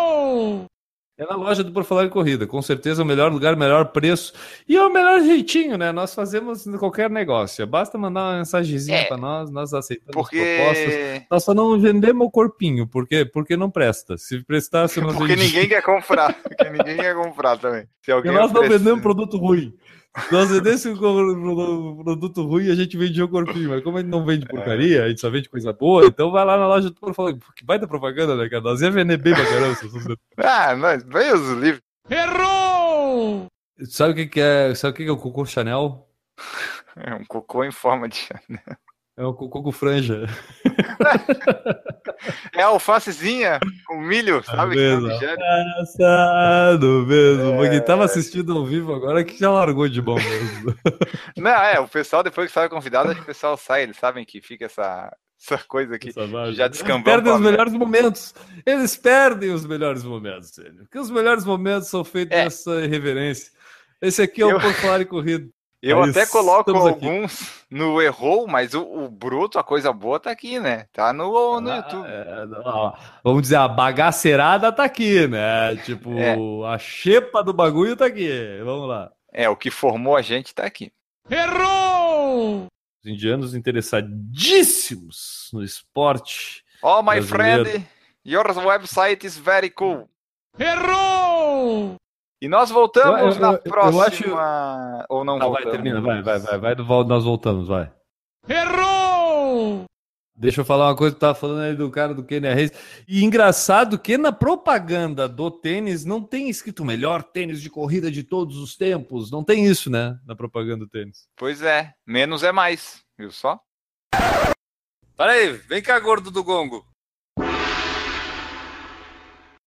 É na loja do Por Falar em Corrida, com certeza o melhor lugar, melhor preço e é o melhor jeitinho, né? Nós fazemos qualquer negócio, basta mandar uma mensagenzinha é, para nós, nós aceitamos porque... propostas. Nós só não vendemos o corpinho, por quê? Porque não presta. Se prestasse, nós Porque ninguém quer comprar, porque ninguém quer comprar também. Se alguém nós não vendemos produto ruim. Nós vendesse um produto ruim a gente vendia o corpinho, mas como a gente não vende porcaria, a gente só vende coisa boa, então vai lá na loja do fala, que vai da propaganda, né, cara? Nós ia vender bem pra caramba. ah, mas vem os livros. Errou! Sabe o que, que é? Sabe o que, que é o cocô Chanel? É um cocô em forma de Chanel. É o cocô com franja. é a alfacezinha com milho, é sabe? Mesmo. Engraçado mesmo. É... Porque tava assistindo ao vivo agora que já largou de bom mesmo. Não, é, o pessoal depois que sai convidado, acho que o pessoal sai, eles sabem que fica essa, essa coisa aqui já descambou. Perdem os melhores momentos. Eles perdem os melhores momentos, Porque os melhores momentos são feitos é. nessa irreverência. Esse aqui é o Eu... Por Falar e Corrido. Eu até coloco alguns aqui. no errou, mas o, o, bruto, a coisa boa tá aqui, né? Tá no, no ah, YouTube. É, vamos dizer, a bagaceirada tá aqui, né? Tipo, é. a xepa do bagulho tá aqui. Vamos lá. É, o que formou a gente tá aqui. Errou! Os indianos interessadíssimos no esporte. Oh, my brasileiro. friend, your website is very cool. Errou! E nós voltamos eu, eu, na próxima. Acho... Ou não, não voltamos? Vai, termina, vai, vai, vai, vai, nós voltamos, vai. Errou! Deixa eu falar uma coisa que tava falando aí do cara do Kenny Reis. E engraçado que na propaganda do tênis não tem escrito melhor tênis de corrida de todos os tempos. Não tem isso, né? Na propaganda do tênis. Pois é, menos é mais, viu só? Para aí, vem cá, gordo do gongo.